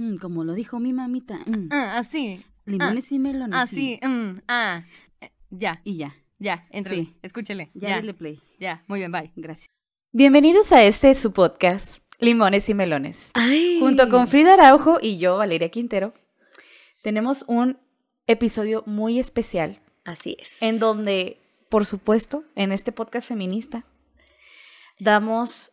Mm, como lo dijo mi mamita. mm. Ah, así. Limones y melones. Así. mm, ah. Eh, Ya, Y ya. ya, entre. Sí. Escúchele. Ya, Ya, dale play. ya. Muy bien, bye. Gracias. Bienvenidos a este su podcast, Limones y Melones. Ay. Junto con Frida Araujo y yo, Valeria Quintero, tenemos un episodio muy especial Así es. en donde, por supuesto, en este podcast feminista, damos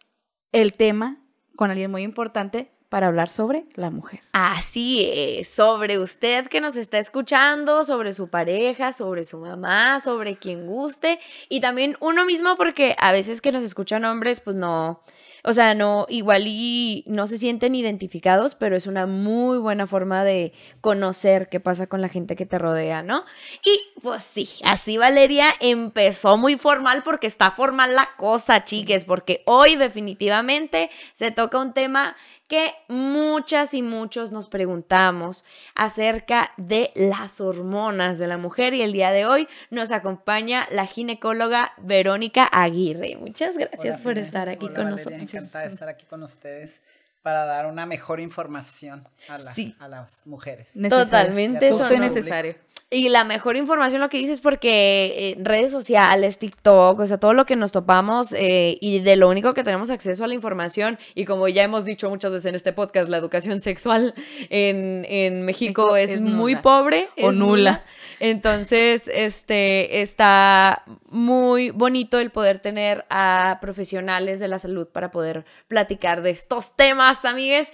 el tema con alguien muy importante para hablar sobre la mujer. Así es, sobre usted que nos está escuchando, sobre su pareja, sobre su mamá, sobre quien guste y también uno mismo porque a veces que nos escuchan hombres pues no, o sea, no, igual y no se sienten identificados, pero es una muy buena forma de conocer qué pasa con la gente que te rodea, ¿no? Y pues sí, así Valeria empezó muy formal porque está formal la cosa, chiques, porque hoy definitivamente se toca un tema que muchas y muchos nos preguntamos acerca de las hormonas de la mujer y el día de hoy nos acompaña la ginecóloga Verónica Aguirre. Muchas gracias Hola, por estar aquí Hola, con Valeria, nosotros. Encantada de estar aquí con ustedes para dar una mejor información a, la- Sí. a las mujeres. Necesario. Totalmente, eso no- necesario. Y la mejor información lo que dices porque eh, redes sociales, TikTok, o sea, todo lo que nos topamos eh, y de lo único que tenemos acceso a la información y como ya hemos dicho muchas veces en este podcast, la educación sexual en, en México es, es muy nula. pobre. O es nula. Entonces, este, está muy bonito el poder tener a profesionales de la salud para poder platicar de estos temas, amigues.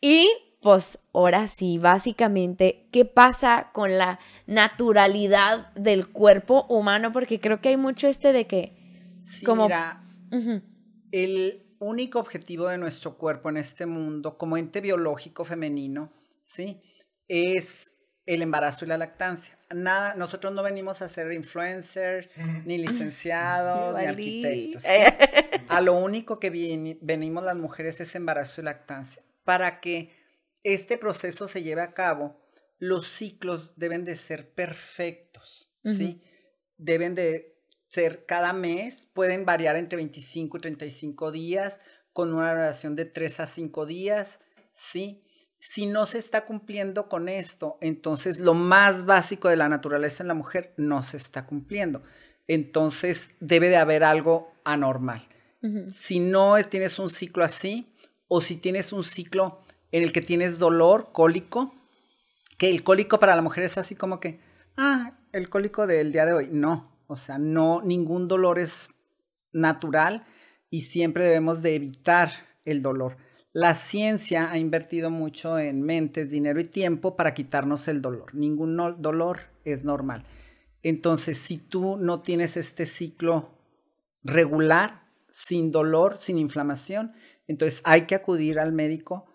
Y pues ahora sí, básicamente, ¿qué pasa con la naturalidad del cuerpo humano? Porque creo que hay mucho este de que... Sí, como- mira, el único objetivo de nuestro cuerpo en este mundo como ente biológico femenino, ¿sí? Es el embarazo y la lactancia. Nada, nosotros no venimos a ser influencers, ni licenciados, ni arquitectos. ¿sí? A lo único que venimos las mujeres es embarazo y lactancia. Para que este proceso se lleve a cabo, los ciclos deben de ser perfectos, ¿sí? Deben de ser cada mes, pueden variar entre 25 y 35 días, con una duración de 3 a 5 días, ¿sí? Si no se está cumpliendo con esto, entonces lo más básico de la naturaleza en la mujer no se está cumpliendo. Entonces debe de haber algo anormal. Si no tienes un ciclo así, o si tienes un ciclo en el que tienes dolor, cólico, que el cólico para la mujer es así como que, ah, el cólico del día de hoy. No, o sea, no, ningún dolor es natural y siempre debemos de evitar el dolor. La ciencia ha invertido mucho en mentes, dinero y tiempo para quitarnos el dolor. Ningún dolor es normal. Entonces, si tú no tienes este ciclo regular, sin dolor, sin inflamación, entonces hay que acudir al médico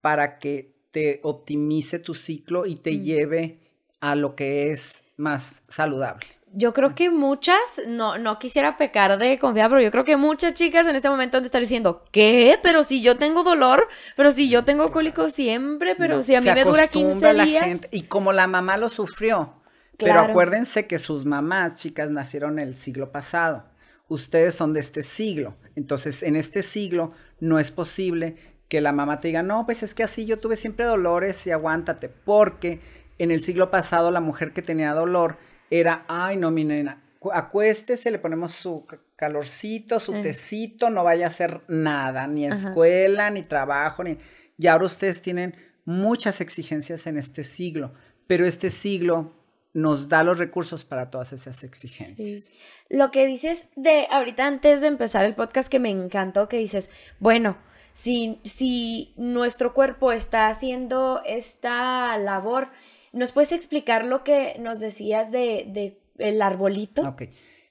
para que te optimice tu ciclo y te lleve a lo que es más saludable. Yo creo que muchas, no, no quisiera pecar de confiar, pero yo creo que muchas chicas en este momento han de estar diciendo, ¿qué? Pero si yo tengo dolor, pero si yo tengo cólico siempre, pero si a mí me dura acostumbra 15 la días. gente, y como la mamá lo sufrió. Pero acuérdense que sus mamás, chicas, nacieron el siglo pasado. Ustedes son de este siglo. Entonces, en este siglo no es posible que la mamá te diga, no, pues es que así yo tuve siempre dolores y aguántate. Porque en el siglo pasado la mujer que tenía dolor era, ay, no, mi nena, cu- acuéstese, le ponemos su ca- calorcito, su tecito, no vaya a hacer nada, ni Ajá. escuela, ni trabajo, ni... Y ahora ustedes tienen muchas exigencias en este siglo, pero este siglo nos da los recursos para todas esas exigencias. Lo que dices de ahorita antes de empezar el podcast que me encantó, que dices, bueno, si, si nuestro cuerpo está haciendo esta labor, ¿nos puedes explicar lo que nos decías de, de el arbolito? Ok,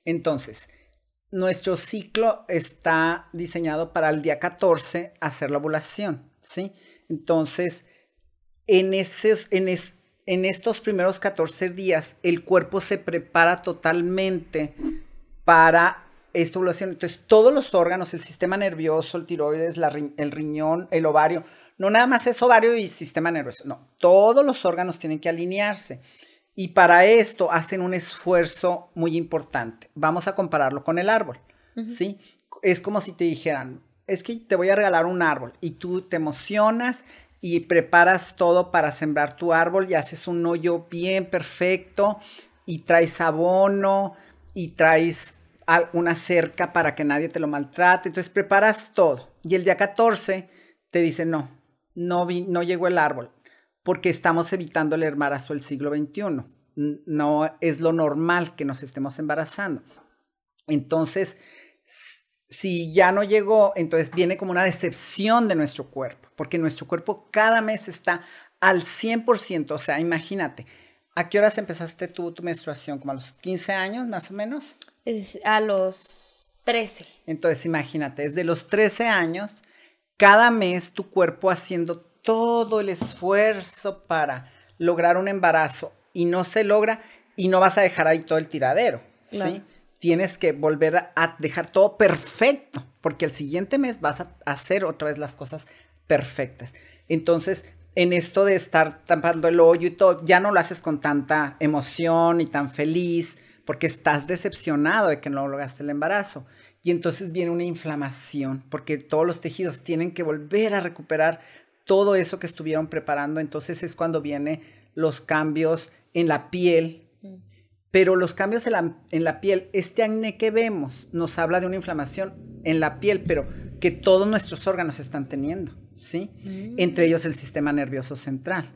entonces, nuestro ciclo está diseñado para el día 14 hacer la ovulación, ¿sí? Entonces, en, en, es- en estos primeros 14 días, el cuerpo se prepara totalmente para esta ovulación. Entonces, todos los órganos, el sistema nervioso, el tiroides, la ri- el riñón, el ovario, no nada más es ovario y sistema nervioso, no, todos los órganos tienen que alinearse. Y para esto hacen un esfuerzo muy importante. Vamos a compararlo con el árbol, ¿sí? Es como si te dijeran, es que te voy a regalar un árbol y tú te emocionas y preparas todo para sembrar tu árbol y haces un hoyo bien perfecto y traes abono y traes una cerca para que nadie te lo maltrate. Entonces preparas todo. Y el día 14 te dicen, no, no, vi- no llegó el árbol porque estamos evitando el embarazo del siglo XXI. No es lo normal que nos estemos embarazando. Entonces, si ya no llegó, entonces viene como una decepción de nuestro cuerpo, porque nuestro cuerpo cada mes está al 100%, o sea, imagínate, ¿a qué horas empezaste tú tu menstruación? ¿Como a los 15 años más o menos? Es a los 13. Entonces, imagínate, desde los 13 años, cada mes tu cuerpo haciendo todo el esfuerzo para lograr un embarazo y no se logra y no vas a dejar ahí todo el tiradero, ¿sí? Tienes que volver a- dejar todo perfecto, porque el siguiente mes vas a hacer otra vez las cosas perfectas. Entonces, en esto de estar tapando el hoyo y todo, ya no lo haces con tanta emoción y tan feliz, porque estás decepcionado de que no lograste el embarazo. Y entonces viene una inflamación, porque todos los tejidos tienen que volver a recuperar todo eso que estuvieron preparando. Entonces es cuando vienen los cambios en la piel. Pero los cambios en la, en la piel, este acné que vemos nos habla de una inflamación en la piel, pero que todos nuestros órganos están teniendo, ¿sí? Entre ellos el sistema nervioso central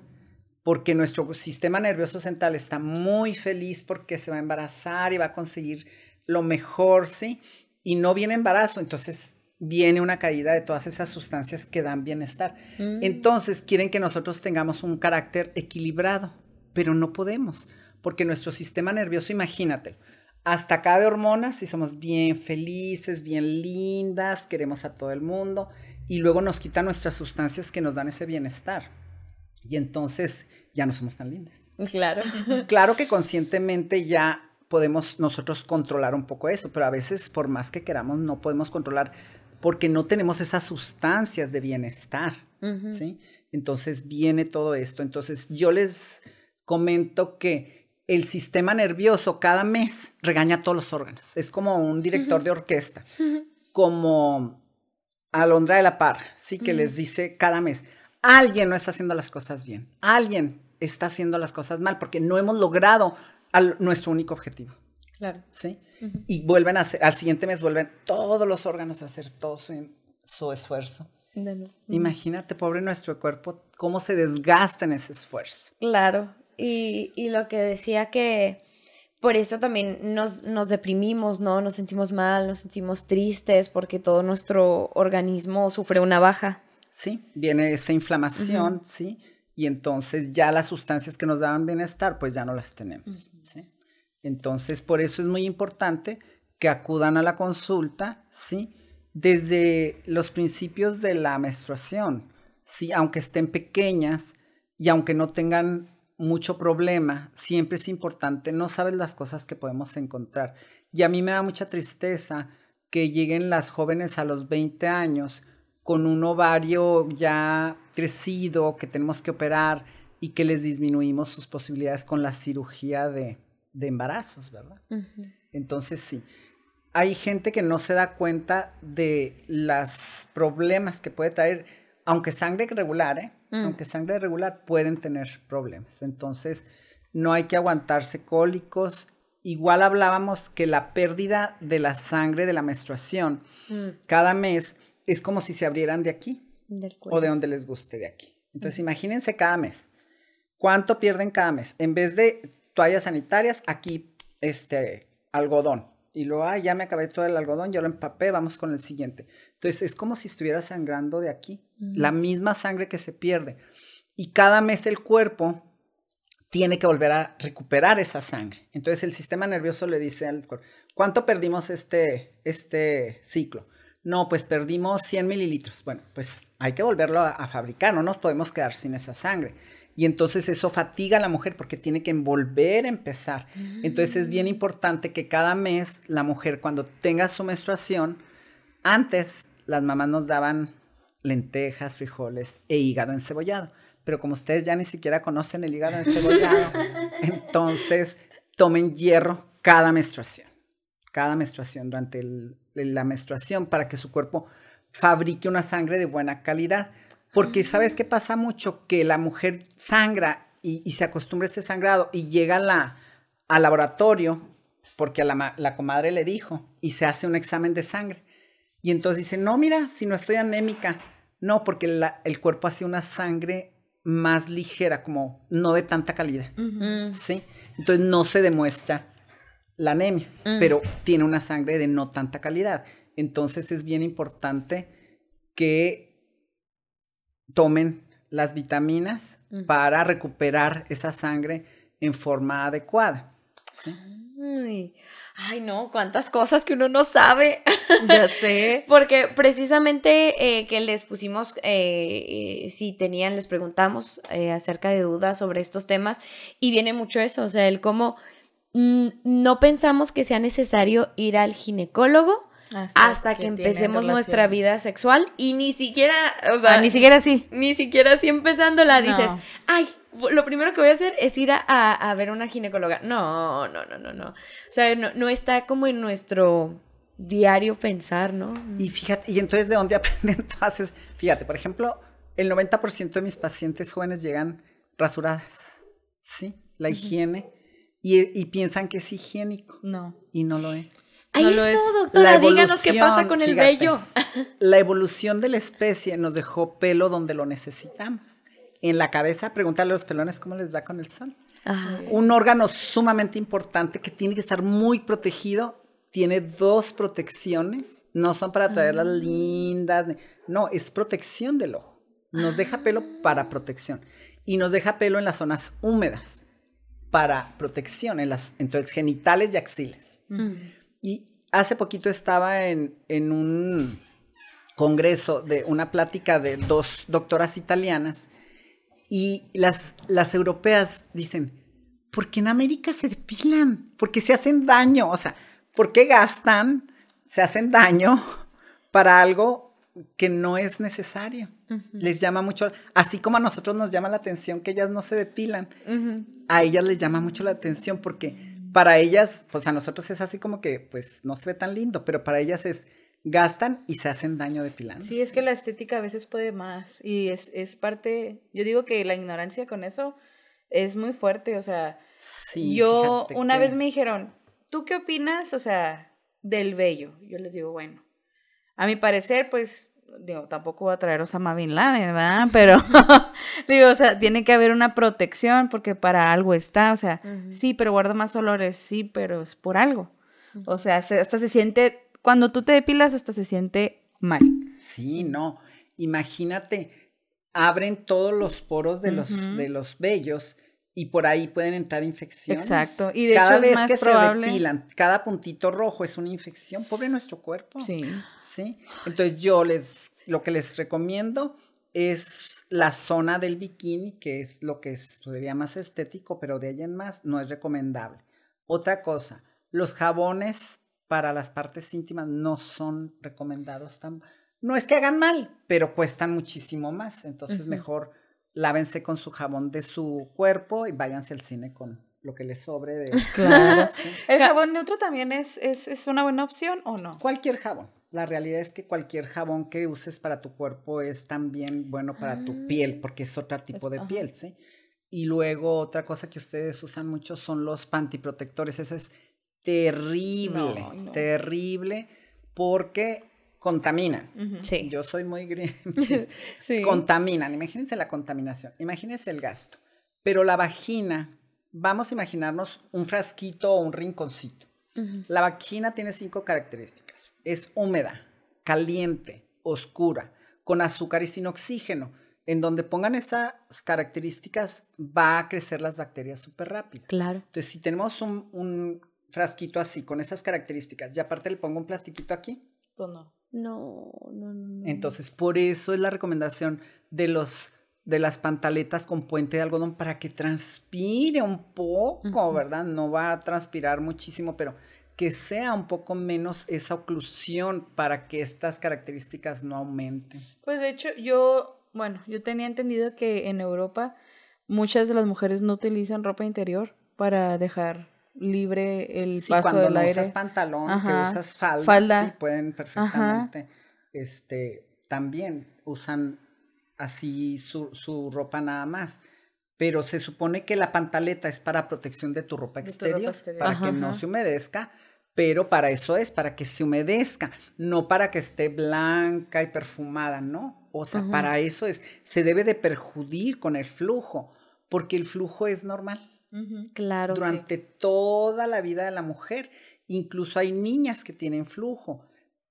porque nuestro sistema nervioso central está muy feliz porque se va a embarazar y va a conseguir lo mejor, ¿sí? Y no viene embarazo, entonces viene una caída de todas esas sustancias que dan bienestar. Entonces quieren que nosotros tengamos un carácter equilibrado, pero no podemos, porque nuestro sistema nervioso, imagínate, hasta acá de hormonas y somos bien felices, bien lindas, queremos a todo el mundo y luego nos quitan nuestras sustancias que nos dan ese bienestar. Y entonces ya no somos tan lindas. Claro. Claro que conscientemente ya podemos nosotros controlar un poco eso, pero a veces por más que queramos no podemos controlar porque no tenemos esas sustancias de bienestar, ¿sí? Entonces viene todo esto. Entonces yo les comento que el sistema nervioso cada mes regaña a todos los órganos. Es como un director de orquesta, como Alondra de la Parra, sí que les dice cada mes, alguien no está haciendo las cosas bien, alguien está haciendo las cosas mal porque no hemos logrado al- nuestro único objetivo, Claro. ¿sí? Y vuelven a hacer, al siguiente mes vuelven todos los órganos a hacer todo su, su esfuerzo. Imagínate, pobre nuestro cuerpo, cómo se desgasta en ese esfuerzo. Claro. Y, y lo que decía que por eso también nos, nos deprimimos, ¿no? Nos sentimos mal, nos sentimos tristes porque todo nuestro organismo sufre una baja. Sí, viene esa inflamación, ¿sí? Y entonces ya las sustancias que nos daban bienestar, pues ya no las tenemos, ¿sí? Entonces, por eso es muy importante que acudan a la consulta, ¿sí? Desde los principios de la menstruación, ¿sí? Aunque estén pequeñas y aunque no tengan mucho problema, siempre es importante, no sabes las cosas que podemos encontrar. Y a mí me da mucha tristeza que lleguen las jóvenes a los 20 años con un ovario ya crecido que tenemos que operar y que les disminuimos sus posibilidades con la cirugía de, de embarazos, ¿verdad? Entonces sí, hay gente que no se da cuenta de los problemas que puede traer, aunque sangre regular, ¿eh? Aunque sangre regular pueden tener problemas. Entonces no hay que aguantarse cólicos. Igual hablábamos que la pérdida de la sangre de la menstruación cada mes es como si se abrieran de aquí Del o de donde les guste de aquí. Entonces, imagínense cada mes. ¿Cuánto pierden cada mes? En vez de toallas sanitarias, aquí este algodón. Y luego, ah, ya me acabé todo el algodón, yo lo empapé, vamos con el siguiente. Entonces, es como si estuviera sangrando de aquí. La misma sangre que se pierde. Y cada mes el cuerpo tiene que volver a recuperar esa sangre. Entonces el sistema nervioso le dice al cuerpo, ¿cuánto perdimos este, este ciclo? No, pues perdimos 100 mililitros. Bueno, pues hay que volverlo a, a fabricar, no nos podemos quedar sin esa sangre. Y entonces eso fatiga a la mujer porque tiene que volver a empezar. Entonces es bien importante que cada mes la mujer cuando tenga su menstruación, antes las mamás nos daban lentejas, frijoles e hígado encebollado. Pero como ustedes ya ni siquiera conocen el hígado encebollado, entonces tomen hierro cada menstruación. Cada menstruación, durante el- la menstruación, para que su cuerpo fabrique una sangre de buena calidad. Porque sabes qué pasa mucho que la mujer sangra y, y se acostumbra a este sangrado y llega a la, al laboratorio porque a la, la comadre le dijo y se hace un examen de sangre. Y entonces dice, no, mira, si no estoy anémica. No, porque la- el cuerpo hace una sangre más ligera, como no de tanta calidad. ¿Sí? Entonces no se demuestra la anemia, pero tiene una sangre de no tanta calidad. Entonces es bien importante que tomen las vitaminas para recuperar esa sangre en forma adecuada. ¿sí? Ay, ay, no, cuántas cosas que uno no sabe. Ya sé. Porque precisamente eh, que les pusimos, eh, eh, si tenían, les preguntamos acerca de dudas sobre estos temas y viene mucho eso, o sea, el cómo mm, no pensamos que sea necesario ir al ginecólogo hasta, que, empecemos nuestra vida sexual y ni siquiera, o sea, Ah, ni siquiera así. ni siquiera así empezándola dices, No. ay, lo primero que voy a hacer es ir a, a- a ver una ginecóloga. No, no, no, no, no. O sea, no, no está como en nuestro diario pensar, ¿no? Y fíjate, y entonces de dónde aprenden todas esas? Fíjate, por ejemplo, el 90% de mis pacientes jóvenes llegan rasuradas, ¿sí? La higiene, y, y piensan que es higiénico, No. y no lo es. Ahí No doctora, La díganos qué pasa evolución, con el fíjate. vello. La evolución de la especie nos dejó pelo donde lo necesitamos. En la cabeza, pregúntale a los pelones cómo les va con el sol. Ajá. Un órgano sumamente importante que tiene que estar muy protegido. Tiene dos protecciones. No son para traerlas lindas. ni- No, es protección del ojo. Nos deja pelo para protección. Y nos deja pelo en las zonas húmedas para protección. En las, entonces, genitales y axilas. Y hace poquito estaba en, en un congreso de una plática de dos doctoras italianas y las, las europeas dicen, ¿por qué en América se depilan? Porque se hacen daño, o sea, ¿por qué gastan, se hacen daño para algo que no es necesario? Les llama mucho, así como a nosotros nos llama la atención que ellas no se depilan, a ellas les llama mucho la atención porque para ellas, pues a nosotros es así como que, pues no se ve tan lindo, pero para ellas es, gastan y se hacen daño depilando. Sí, es que la estética a veces puede más y es, es parte, yo digo que la ignorancia con eso es muy fuerte, o sea, Sí, yo una que- vez me dijeron, ¿tú qué opinas, o sea, del vello? Yo les digo, bueno, a mi parecer, pues, digo, tampoco voy a traer Osama Bin Laden, ¿verdad? Pero, digo, o sea, tiene que haber una protección porque para algo está, o sea, sí, pero guarda más olores, sí, pero es por algo. O sea, se- hasta se siente, cuando tú te depilas, hasta se siente mal. Sí, no. Imagínate, abren todos los poros de los, de los vellos y por ahí pueden entrar infecciones. Exacto, y de cada hecho es vez más que probable- se depilan, cada puntito rojo es una infección. Pobre nuestro cuerpo. Sí. ¿sí? Entonces yo les, lo que les recomiendo es la zona del bikini, que es lo que es, sería más estético, pero de ahí en más no es recomendable. Otra cosa, los jabones para las partes íntimas no son recomendados tan... No es que hagan mal, pero cuestan muchísimo más. Entonces mejor lávense con su jabón de su cuerpo y váyanse al cine con lo que les sobre de... Claro. Sí. ¿El jabón neutro también es, es, es una buena opción o no? Cualquier jabón. La realidad es que cualquier jabón que uses para tu cuerpo es también bueno para Ah. tu piel, porque es otro tipo Es- de ajá. piel, ¿sí? Y luego otra cosa que ustedes usan mucho son los pantiprotectores. Eso es terrible, No, no. terrible, porque contaminan. Sí. Yo soy muy. Sí. Contaminan. Imagínense la contaminación. Imagínense el gasto. Pero la vagina, vamos a imaginarnos un frasquito o un rinconcito. La vagina tiene cinco características. Es húmeda, caliente, oscura, con azúcar y sin oxígeno. En donde pongan esas características va a crecer las bacterias súper rápido. Claro. Entonces, si tenemos un, un frasquito así, con esas características, y aparte le pongo un plastiquito aquí, Pues no. No, no, no. entonces, por eso es la recomendación de los de las pantaletas con puente de algodón para que transpire un poco, ¿verdad? No va a transpirar muchísimo, pero que sea un poco menos esa oclusión para que estas características no aumenten. Pues de hecho, yo, bueno, yo tenía entendido que en Europa muchas de las mujeres no utilizan ropa interior para dejar libre el Sí, paso del no aire. usas pantalón, que usas falda, Falda. sí pueden perfectamente, este, también usan así su, su ropa nada más. Pero se supone que la pantaleta es para protección de tu ropa De tu exterior, ropa exterior. para Ajá, que no se humedezca, pero para eso es, para que se humedezca, no para que esté blanca y perfumada, ¿no? O sea, para eso es, se debe de perjudir con el flujo, porque el flujo es normal Claro. durante toda la vida de la mujer. Incluso hay niñas que tienen flujo.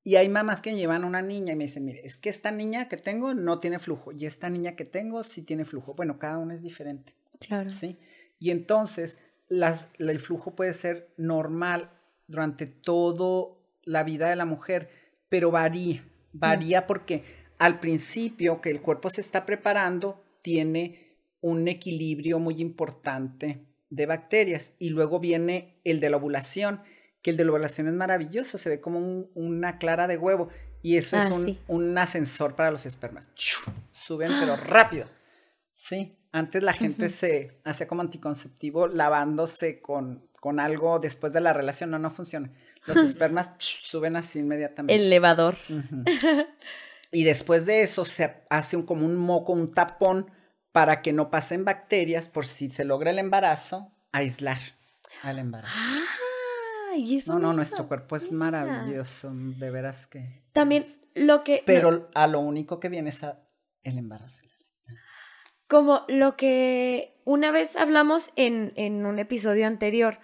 Y hay mamás que me llevan a una niña y me dicen, mire, es que esta niña que tengo no tiene flujo y esta niña que tengo sí tiene flujo. Bueno, cada una es diferente, Claro. ¿sí? Y entonces las, el flujo puede ser normal durante toda la vida de la mujer, pero varía. Varía porque al principio que el cuerpo se está preparando, tiene un equilibrio muy importante de bacterias y luego viene el de la ovulación, que el de la ovulación es maravilloso, se ve como un- una clara de huevo y eso es Ah, un, sí. un ascensor para los espermas. Suben pero rápido. Sí, antes la gente se hacía como anticonceptivo lavándose con, con algo después de la relación, no, no funciona. Los espermas suben así inmediatamente. Elevador. Ujú. Y después de eso se hace un, como un moco, un tapón para que no pasen bacterias por si se logra el embarazo, aislar al embarazo. Ah, y eso No, no, nuestro cuerpo es maravilloso, de veras que. También es- lo que. Pero a lo único que viene es a- el embarazo. Como lo que una vez hablamos en, en un episodio anterior,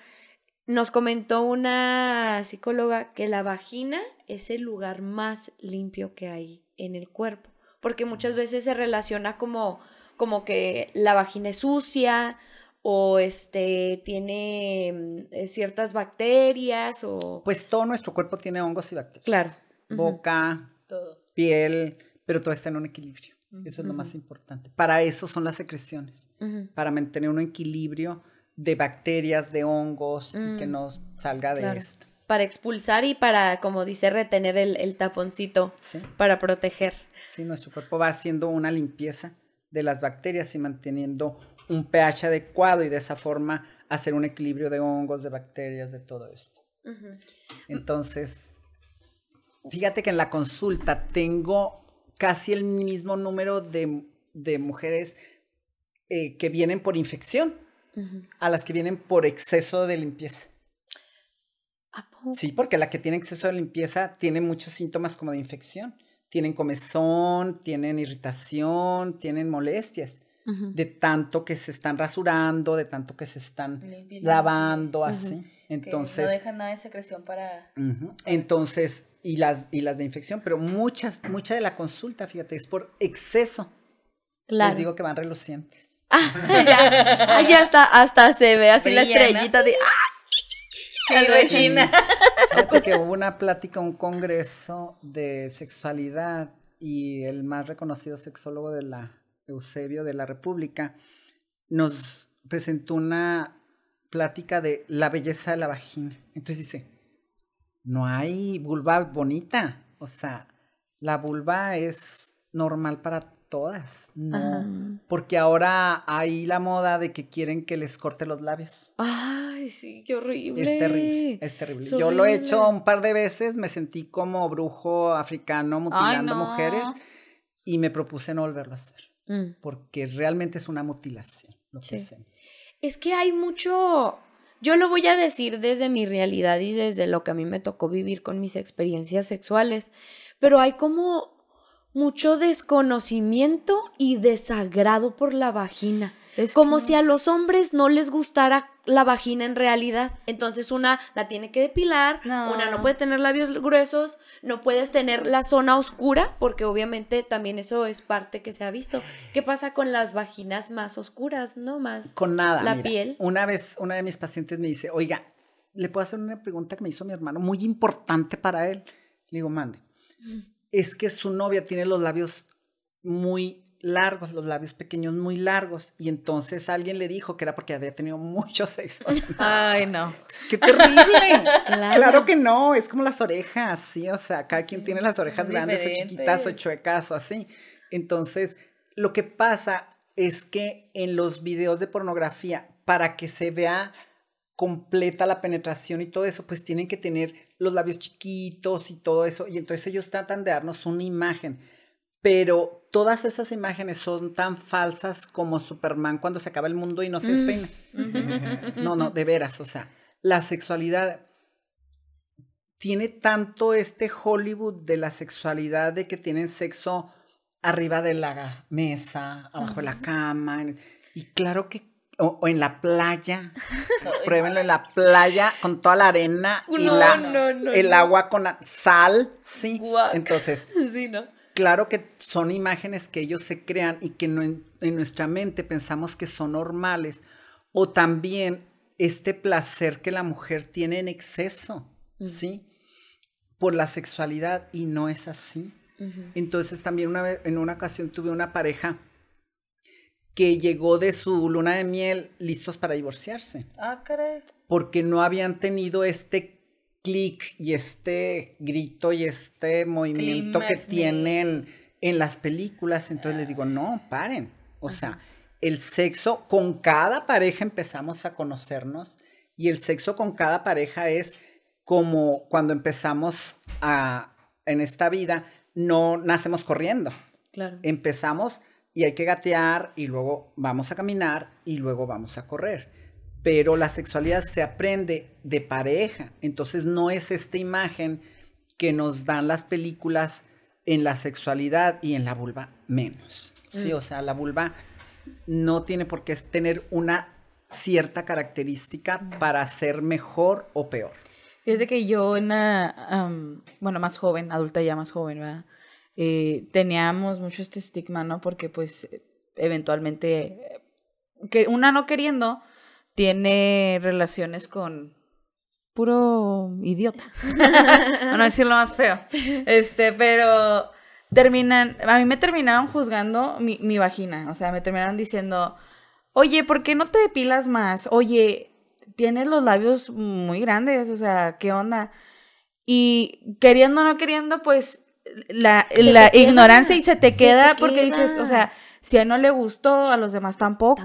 nos comentó una psicóloga que la vagina es el lugar más limpio que hay en el cuerpo, porque muchas veces se relaciona como, como que la vagina es sucia o este tiene eh, ciertas bacterias o... Pues todo nuestro cuerpo tiene hongos y bacterias. Claro. Boca, Todo. piel, pero todo está en un equilibrio. Eso es lo más importante. Para eso son las secreciones. Para mantener un equilibrio de bacterias, de hongos, y que Mm, no salga de claro. esto. Para expulsar y para, como dice, retener el, el taponcito ¿sí? para proteger. Sí, nuestro cuerpo va haciendo una limpieza de las bacterias y manteniendo un pH adecuado y de esa forma hacer un equilibrio de hongos, de bacterias, de todo esto. Entonces, fíjate que en la consulta tengo casi el mismo número de, de mujeres eh, que vienen por infección a las que vienen por exceso de limpieza. Sí, porque la que tiene exceso de limpieza tiene muchos síntomas como de infección. Tienen comezón, tienen irritación, tienen molestias. De tanto que se están rasurando, de tanto que se están lavando, así. Que Entonces, no dejan nada de secreción para. entonces, y las, y las de infección, pero muchas, mucha de la consulta, fíjate, es por exceso. Claro. Les digo que van relucientes. ya, ah, ya está, hasta se ve así la estrellita de ¡ah! Sí, Regina. Fíjate que hubo una plática, un congreso de sexualidad y el más reconocido sexólogo de la Eusebio de la República nos presentó una plática de la belleza de la vagina. Entonces dice, no hay vulva bonita, o sea, la vulva es normal para todas, no, Ajá. porque ahora hay la moda de que quieren que les corte los labios. Ay, sí, qué horrible. Es terrible, es terrible. Es Yo lo he hecho un par de veces, me sentí como brujo africano mutilando no. mujeres y me propuse no volverlo a hacer, Mm. porque realmente es una mutilación lo que Sí. hacemos. Es que hay mucho, yo lo voy a decir desde mi realidad y desde lo que a mí me tocó vivir con mis experiencias sexuales, pero hay como mucho desconocimiento y desagrado por la vagina. Es como que- si a los hombres no les gustara la vagina en realidad. Entonces una la tiene que depilar, No. una no puede tener labios gruesos, no puedes tener la zona oscura, porque obviamente también eso es parte que se ha visto. ¿Qué pasa con las vaginas más oscuras, no más? Con nada. La mira. piel. Una vez, una de mis pacientes me dice, oiga, ¿le puedo hacer una pregunta que me hizo mi hermano muy importante para él? Le digo, mande. Es que su novia tiene los labios muy largos, los labios pequeños muy largos, y entonces alguien le dijo que era porque había tenido mucho sexo. Ay, no. Es que terrible. Claro. claro. que no, es como las orejas, sí, o sea, cada quien tiene las orejas grandes o diferentes. chiquitas o chuecas o así. Entonces, lo que pasa es que en los videos de pornografía, para que se vea completa la penetración y todo eso, pues tienen que tener los labios chiquitos y todo eso, y entonces ellos tratan de darnos una imagen. Pero todas esas imágenes son tan falsas como Superman cuando se acaba el mundo y no se despeina. No, no, de veras, o sea, la sexualidad tiene tanto este Hollywood de la sexualidad de que tienen sexo arriba de la mesa, abajo de la cama, y claro que, o, o en la playa, pruébenlo en la playa con toda la arena y No, la, no, no, el agua con la sal, sí. Guac. Entonces, claro que son imágenes que ellos se crean y que en, en nuestra mente pensamos que son normales. O también este placer que la mujer tiene en exceso, ¿sí? Por la sexualidad y no es así. Entonces también una vez, en una ocasión tuve una pareja que llegó de su luna de miel listos para divorciarse Ah, caray. porque no habían tenido este clic y este grito y este movimiento que tienen en las películas. Entonces les digo, no, paren. O sea, el sexo con cada pareja empezamos a conocernos y el sexo con cada pareja es como cuando empezamos a, en esta vida, no nacemos corriendo Claro. empezamos y hay que gatear y luego vamos a caminar y luego vamos a correr. Pero la sexualidad se aprende de pareja, entonces no es esta imagen que nos dan las películas en la sexualidad y en la vulva menos. Sí, o sea, la vulva no tiene por qué tener una cierta característica para ser mejor o peor. Fíjate que yo en la, am, bueno, más joven, adulta ya más joven, ¿verdad? Eh, teníamos mucho este estigma, ¿no? Porque pues eventualmente, eh, que una no queriendo, tiene relaciones con puro idiota. No decirlo más feo. Este, pero terminan, a mí me terminaron juzgando mi, mi vagina, o sea, me terminaron diciendo, oye, ¿por qué no te depilas más? Oye, tienes los labios muy grandes, o sea, ¿qué onda? Y queriendo o no queriendo, pues la, la queda, ignorancia y se te se queda te porque dices, o sea, si a él no le gustó, a los demás tampoco.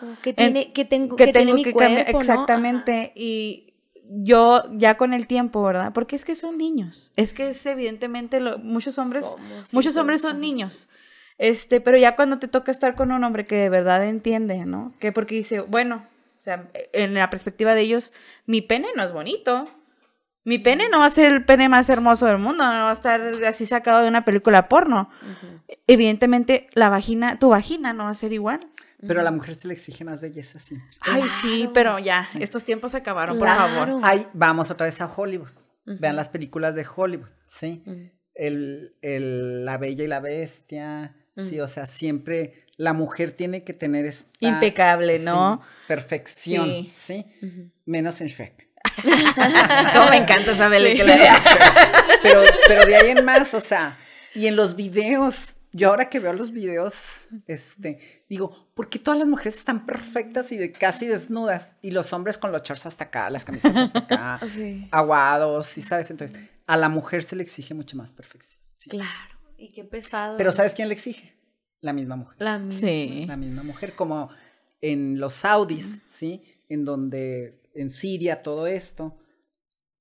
Tampoco. Que En- que tengo, que, tiene mi cambiar- cuerpo, ¿no? Exactamente. Y yo ya con el tiempo, ¿verdad? Porque es que son niños. Es que es evidentemente lo- muchos hombres, Somos, muchos hombres son niños. Este, pero ya cuando te toca estar con un hombre que de verdad entiende, ¿no? Que porque dice, bueno, o sea, en la perspectiva de ellos, mi pene no es bonito. Mi pene no va a ser el pene más hermoso del mundo, no va a estar así sacado de una película porno. Evidentemente, la vagina, tu vagina no va a ser igual. Pero a la mujer se le exige más belleza, sí. Ay, sí, pero ya, estos tiempos se acabaron, por favor. Ahí vamos otra vez a Hollywood. Vean las películas de Hollywood, ¿sí? El, el- la bella y la bestia, sí, o sea, siempre la mujer tiene que tener esta... Impecable, sí, ¿no? perfección, Sí. sí. Menos en Shrek. Cómo me encanta esa película. Pero, pero de ahí en más, o sea, y en los videos, yo ahora que veo los videos, este, digo, ¿por qué todas las mujeres están perfectas y de, casi desnudas? Y los hombres con los shorts hasta acá, las camisas hasta acá, Sí. aguados, y sabes, entonces, a la mujer se le exige mucho más perfección. sí. Claro. Y qué pesado. Pero ¿sabes quién le exige? La misma mujer. La misma. Sí. La misma mujer, como en los saudis, ¿sí? En donde, en Siria, todo esto,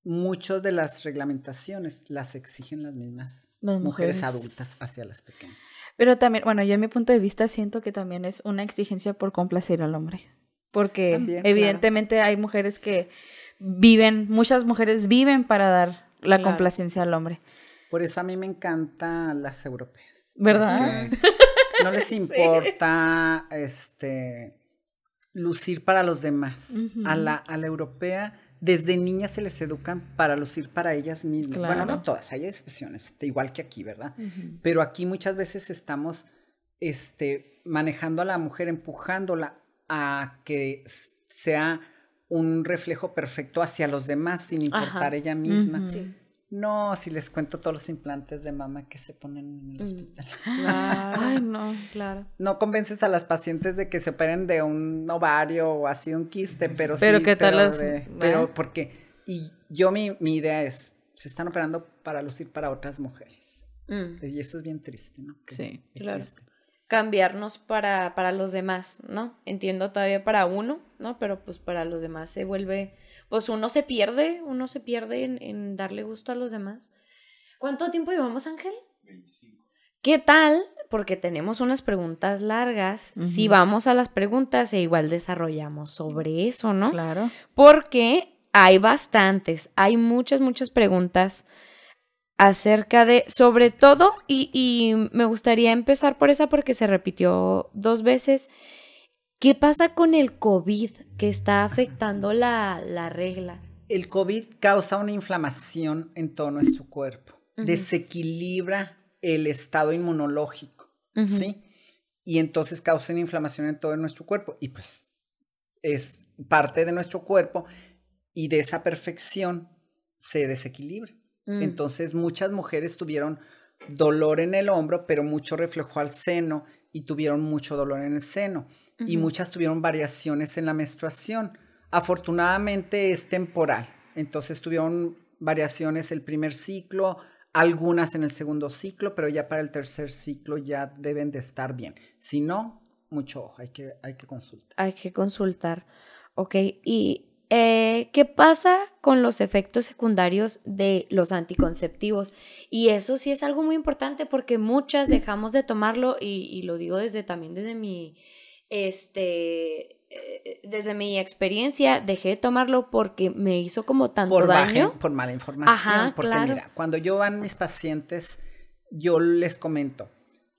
muchas de las reglamentaciones las exigen las mismas Las mujeres mujeres. adultas hacia las pequeñas. Pero también, bueno, yo en mi punto de vista siento que también es una exigencia por complacer al hombre. Porque También, claro. evidentemente hay mujeres que viven, muchas mujeres viven para dar la Claro. complacencia al hombre. Por eso a mí me encantan las europeas. ¿Verdad? no les importa este lucir para los demás. A la, a la europea, desde niñas se les educan para lucir para ellas mismas. Bueno, no todas, hay excepciones, este, igual que aquí, ¿verdad? Pero aquí muchas veces estamos este, manejando a la mujer, empujándola a que sea un reflejo perfecto hacia los demás sin importar Ajá. ella misma. Sí. No, si les cuento todos los implantes de mama que se ponen en el hospital. Claro. Ay, no, claro. No convences a las pacientes de que se operen de un ovario o así un quiste, pero, Pero sí. ¿qué tal las- de- ¿verdad? pero porque, y yo mi, mi idea es, se están operando para lucir para otras mujeres. Mm. Y eso es bien triste, ¿no? Que Sí, es claro. triste. cambiarnos para, para los demás, ¿no? Entiendo todavía para uno, ¿no? Pero pues para los demás se vuelve, pues uno se pierde, uno se pierde en, en darle gusto a los demás. ¿Cuánto tiempo llevamos, Ángel? 25. ¿qué tal? Porque tenemos unas preguntas largas. Si vamos a las preguntas e igual desarrollamos sobre eso, ¿no? Claro. Porque hay bastantes, hay muchas, muchas preguntas acerca de, sobre todo, y, y me gustaría empezar por esa porque se repitió dos veces. ¿Qué pasa con el COVID que está afectando la, la regla? El COVID causa una inflamación en todo nuestro cuerpo, desequilibra el estado inmunológico, ¿sí? Y entonces causa una inflamación en todo nuestro cuerpo y pues es parte de nuestro cuerpo y de esa perfección se desequilibra. Mm. Entonces muchas mujeres tuvieron dolor en el hombro, pero mucho reflejó al seno y tuvieron mucho dolor en el seno. Y muchas tuvieron variaciones en la menstruación. Afortunadamente es temporal. Entonces tuvieron variaciones el primer ciclo, algunas en el segundo ciclo, pero ya para el tercer ciclo ya deben de estar bien. Si no, mucho ojo, hay que, hay que consultar. Hay que consultar. Ok, ¿y eh, qué pasa con los efectos secundarios de los anticonceptivos? Y eso sí es algo muy importante porque muchas dejamos de tomarlo y, y lo digo desde también desde mi, este, eh, desde mi experiencia, dejé de tomarlo porque me hizo como tanto por, baja- daño. por mala información. Ajá, porque claro. mira, cuando yo van mis pacientes, yo les comento,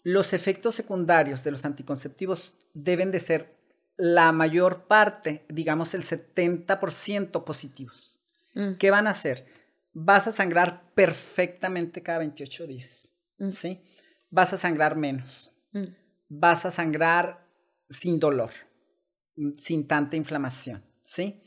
los efectos secundarios de los anticonceptivos deben de ser la mayor parte, digamos el 70% positivos. Mm, ¿Qué van a hacer? Vas a sangrar perfectamente cada 28 días, Mm. ¿sí? Vas a sangrar menos, mm, vas a sangrar sin dolor, mm, sin tanta inflamación, ¿sí?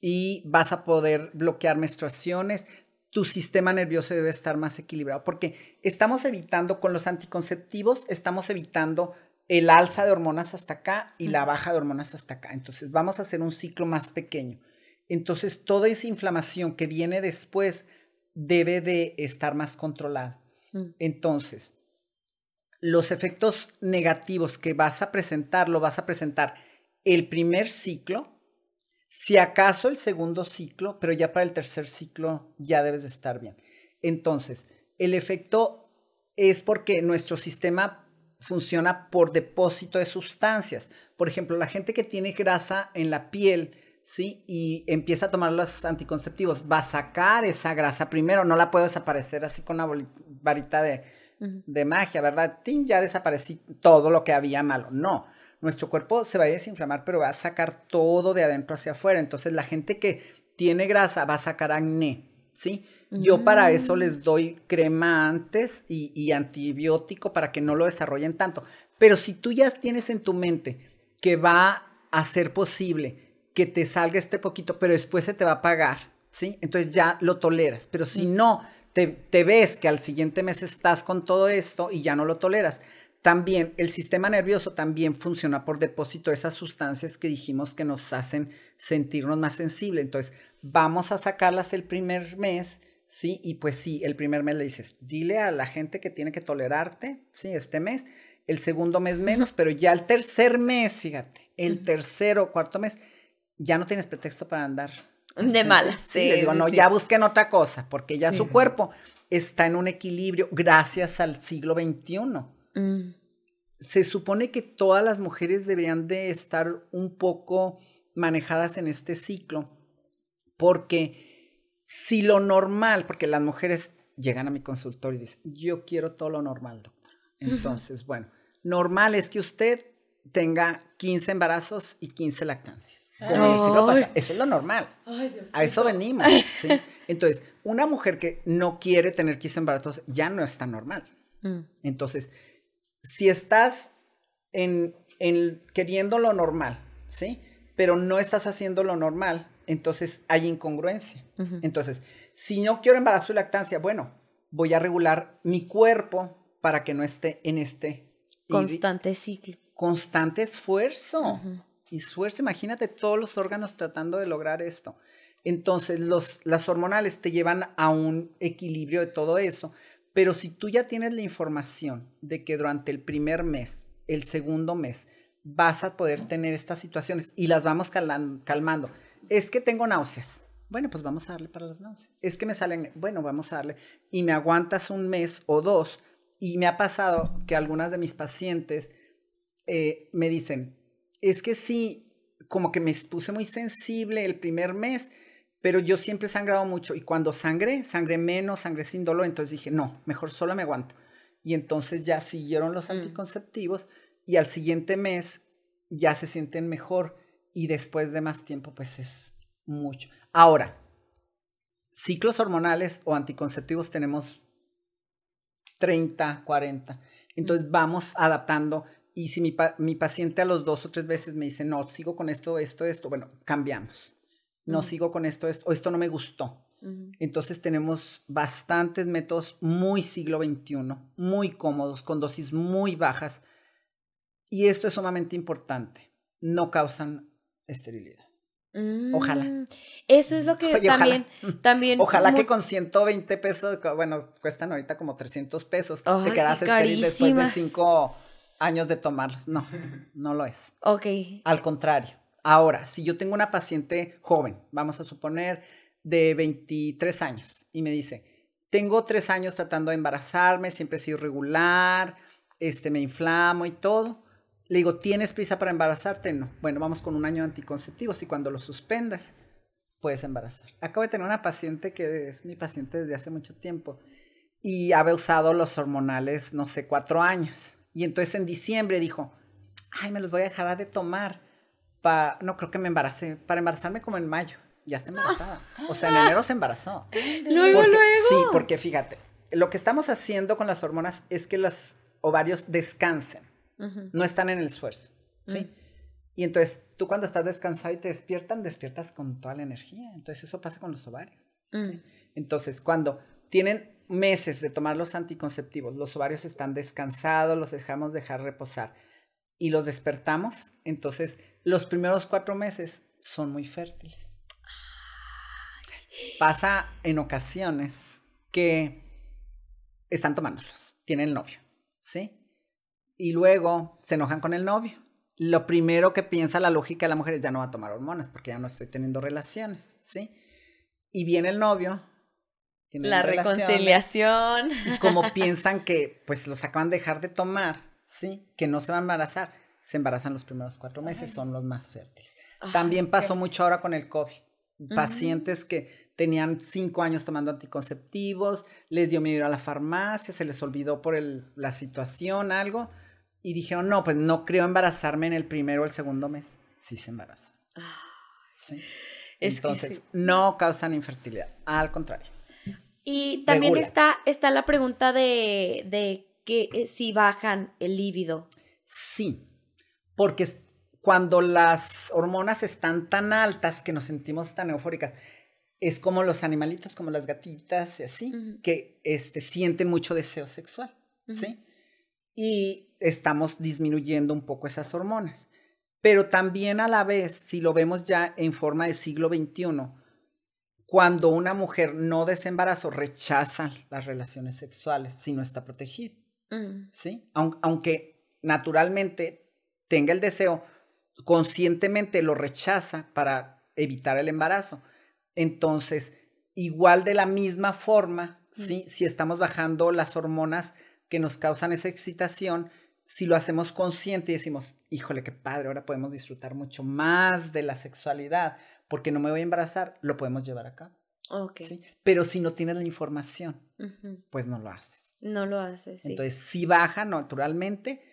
Y vas a poder bloquear menstruaciones. Tu sistema nervioso debe estar más equilibrado porque estamos evitando con los anticonceptivos, estamos evitando el alza de hormonas hasta acá y la baja de hormonas hasta acá. Entonces vamos a hacer un ciclo más pequeño. Entonces toda esa inflamación que viene después debe de estar más controlada. mm. Entonces, los efectos negativos que vas a presentar, lo vas a presentar el primer ciclo, si acaso el segundo ciclo, pero ya para el tercer ciclo ya debes de estar bien. Entonces, el efecto es porque nuestro sistema funciona por depósito de sustancias. Por ejemplo, la gente que tiene grasa en la piel, ¿sí? Y empieza a tomar los anticonceptivos, va a sacar esa grasa primero, no la puede desaparecer así con una varita de, De magia, ¿verdad? ¡Tin! Ya desaparecí todo lo que había malo. No, nuestro cuerpo se va a desinflamar, pero va a sacar todo de adentro hacia afuera. Entonces, la gente que tiene grasa va a sacar acné, ¿sí? Yo para eso les doy crema antes y, y antibiótico para que no lo desarrollen tanto. Pero si tú ya tienes en tu mente que va a ser posible que te salga este poquito, pero después se te va a pagar, ¿sí? Entonces ya lo toleras. Pero si no, te, te ves que al siguiente mes estás con todo esto y ya no lo toleras. También el sistema nervioso también funciona por depósito de esas sustancias que dijimos que nos hacen sentirnos más sensibles. Entonces, vamos a sacarlas el primer mes, ¿sí? Y pues sí, el primer mes le dices, dile a la gente que tiene que tolerarte, ¿sí? Este mes. El segundo mes menos, pero ya el tercer mes, fíjate, el tercero o cuarto mes, ya no tienes pretexto para andar. De malas. Sí, Sí, les digo, no, sí. ya busquen otra cosa, porque ya su cuerpo está en un equilibrio gracias al siglo XXI. Mm, Se supone que todas las mujeres deberían de estar un poco manejadas en este ciclo, porque si lo normal, porque las mujeres llegan a mi consultorio y dicen, yo quiero todo lo normal, doctor. Entonces, bueno, normal es que usted tenga 15 embarazos y 15 lactancias. Como en el siglo Ay. pasado. Eso es lo normal. A eso venimos. ¿sí? Entonces, una mujer que no quiere tener 15 embarazos ya no está normal. mm, Entonces, si estás en, en queriendo lo normal, ¿sí? Pero no estás haciendo lo normal, entonces hay incongruencia. Entonces, si no quiero embarazo y lactancia, bueno, voy a regular mi cuerpo para que no esté en este Constante ciclo. constante esfuerzo. Ujú. Esfuerzo, imagínate todos los órganos tratando de lograr esto. Entonces, los, las hormonales te llevan a un equilibrio de todo eso. Pero si tú ya tienes la información de que durante el primer mes, el segundo mes, vas a poder tener estas situaciones y las vamos calmando. Es que tengo náuseas. Bueno, pues vamos a darle para las náuseas. Es que me salen, bueno, vamos a darle. Y me aguantas un mes o dos Y me ha pasado que algunas de mis pacientes eh, me dicen, es que sí, como que me puse muy sensible el primer mes, pero yo siempre he sangrado mucho y cuando sangré, sangré menos, sangré sin dolor, entonces dije, no, mejor solo me aguanto. Y entonces ya siguieron los anticonceptivos y al siguiente mes ya se sienten mejor y después de más tiempo pues es mucho. Ahora, ciclos hormonales o anticonceptivos tenemos 30, 40. Entonces vamos adaptando y si mi, mi, paciente a los dos o tres veces me dice, no, sigo con esto, esto, esto, bueno, cambiamos. No sigo con esto, esto, o esto no me gustó. Entonces tenemos bastantes métodos muy siglo XXI, muy cómodos, con dosis muy bajas. Y esto es sumamente importante. No causan esterilidad. Ojalá. Mm, Eso es lo que Oye, también, ojalá. también. Ojalá que con 120 pesos, bueno, cuestan ahorita como 300 pesos, te quedas sí, estéril después de cinco años de tomarlos. No, no lo es. Ok. Al contrario. Ahora, si yo tengo una paciente joven, vamos a suponer de 23 años, y me dice, tengo tres años tratando de embarazarme, siempre he sido irregular, este, me inflamo y todo. Le digo, ¿tienes prisa para embarazarte? No. Bueno, vamos con un año de anticonceptivos y cuando lo suspendas, puedes embarazar. Acabo de tener una paciente que es mi paciente desde hace mucho tiempo y había usado los hormonales, no sé, cuatro años. Y entonces en diciembre dijo, ay, me los voy a dejar de tomar. Pa no creo que me embaracé, para embarazarme como en mayo. Ya está embarazada. O sea, en enero se embarazó. Luego, Porque- luego. Sí, porque fíjate, lo que estamos haciendo con las hormonas es que los ovarios descansen, Ujú. no están en el esfuerzo, ¿sí? Y entonces tú cuando estás descansado y te despiertan, despiertas con toda la energía. Entonces eso pasa con los ovarios. ¿sí? Entonces cuando tienen meses de tomar los anticonceptivos, los ovarios están descansados, los dejamos dejar reposar y los despertamos, entonces los primeros cuatro meses son muy fértiles. Pasa en ocasiones que están tomándolos, tienen novio, ¿sí? Y luego se enojan con el novio. Lo primero que piensa la lógica de la mujer es ya no va a tomar hormonas porque ya no estoy teniendo relaciones, ¿sí? Y viene el novio. Tienen La reconciliación. Y como piensan que pues los acaban de dejar de tomar, ¿sí? Que no se van a embarazar, se embarazan los primeros cuatro meses, son los más fértiles. También pasó mucho ahora con el COVID. Pacientes que tenían cinco años tomando anticonceptivos, les dio miedo ir a la farmacia, se les olvidó por el- la situación, algo, y dijeron, no, pues no creo embarazarme en el primero o el segundo mes. Sí se embarazan. Sí. Es Entonces, no causan infertilidad, al contrario. Y también Regula. está, está la pregunta de, de que eh, si bajan el líbido. Sí, porque cuando las hormonas están tan altas que nos sentimos tan eufóricas, es como los animalitos, como las gatitas y así, que este, sienten mucho deseo sexual, ¿sí? Y estamos disminuyendo un poco esas hormonas. Pero también a la vez, si lo vemos ya en forma de siglo XXI, cuando una mujer no desembarazo rechaza las relaciones sexuales si no está protegida. Mm. ¿sí? Aun- aunque naturalmente tenga el deseo, conscientemente lo rechaza para evitar el embarazo. Entonces, igual de la misma forma, ¿sí? Si estamos bajando las hormonas que nos causan esa excitación, si lo hacemos consciente y decimos, híjole, qué padre, ahora podemos disfrutar mucho más de la sexualidad, porque no me voy a embarazar, lo podemos llevar a cabo, Ok. ¿sí? Pero si no tienes la información, pues no lo haces. No lo haces, sí. Entonces sí baja naturalmente,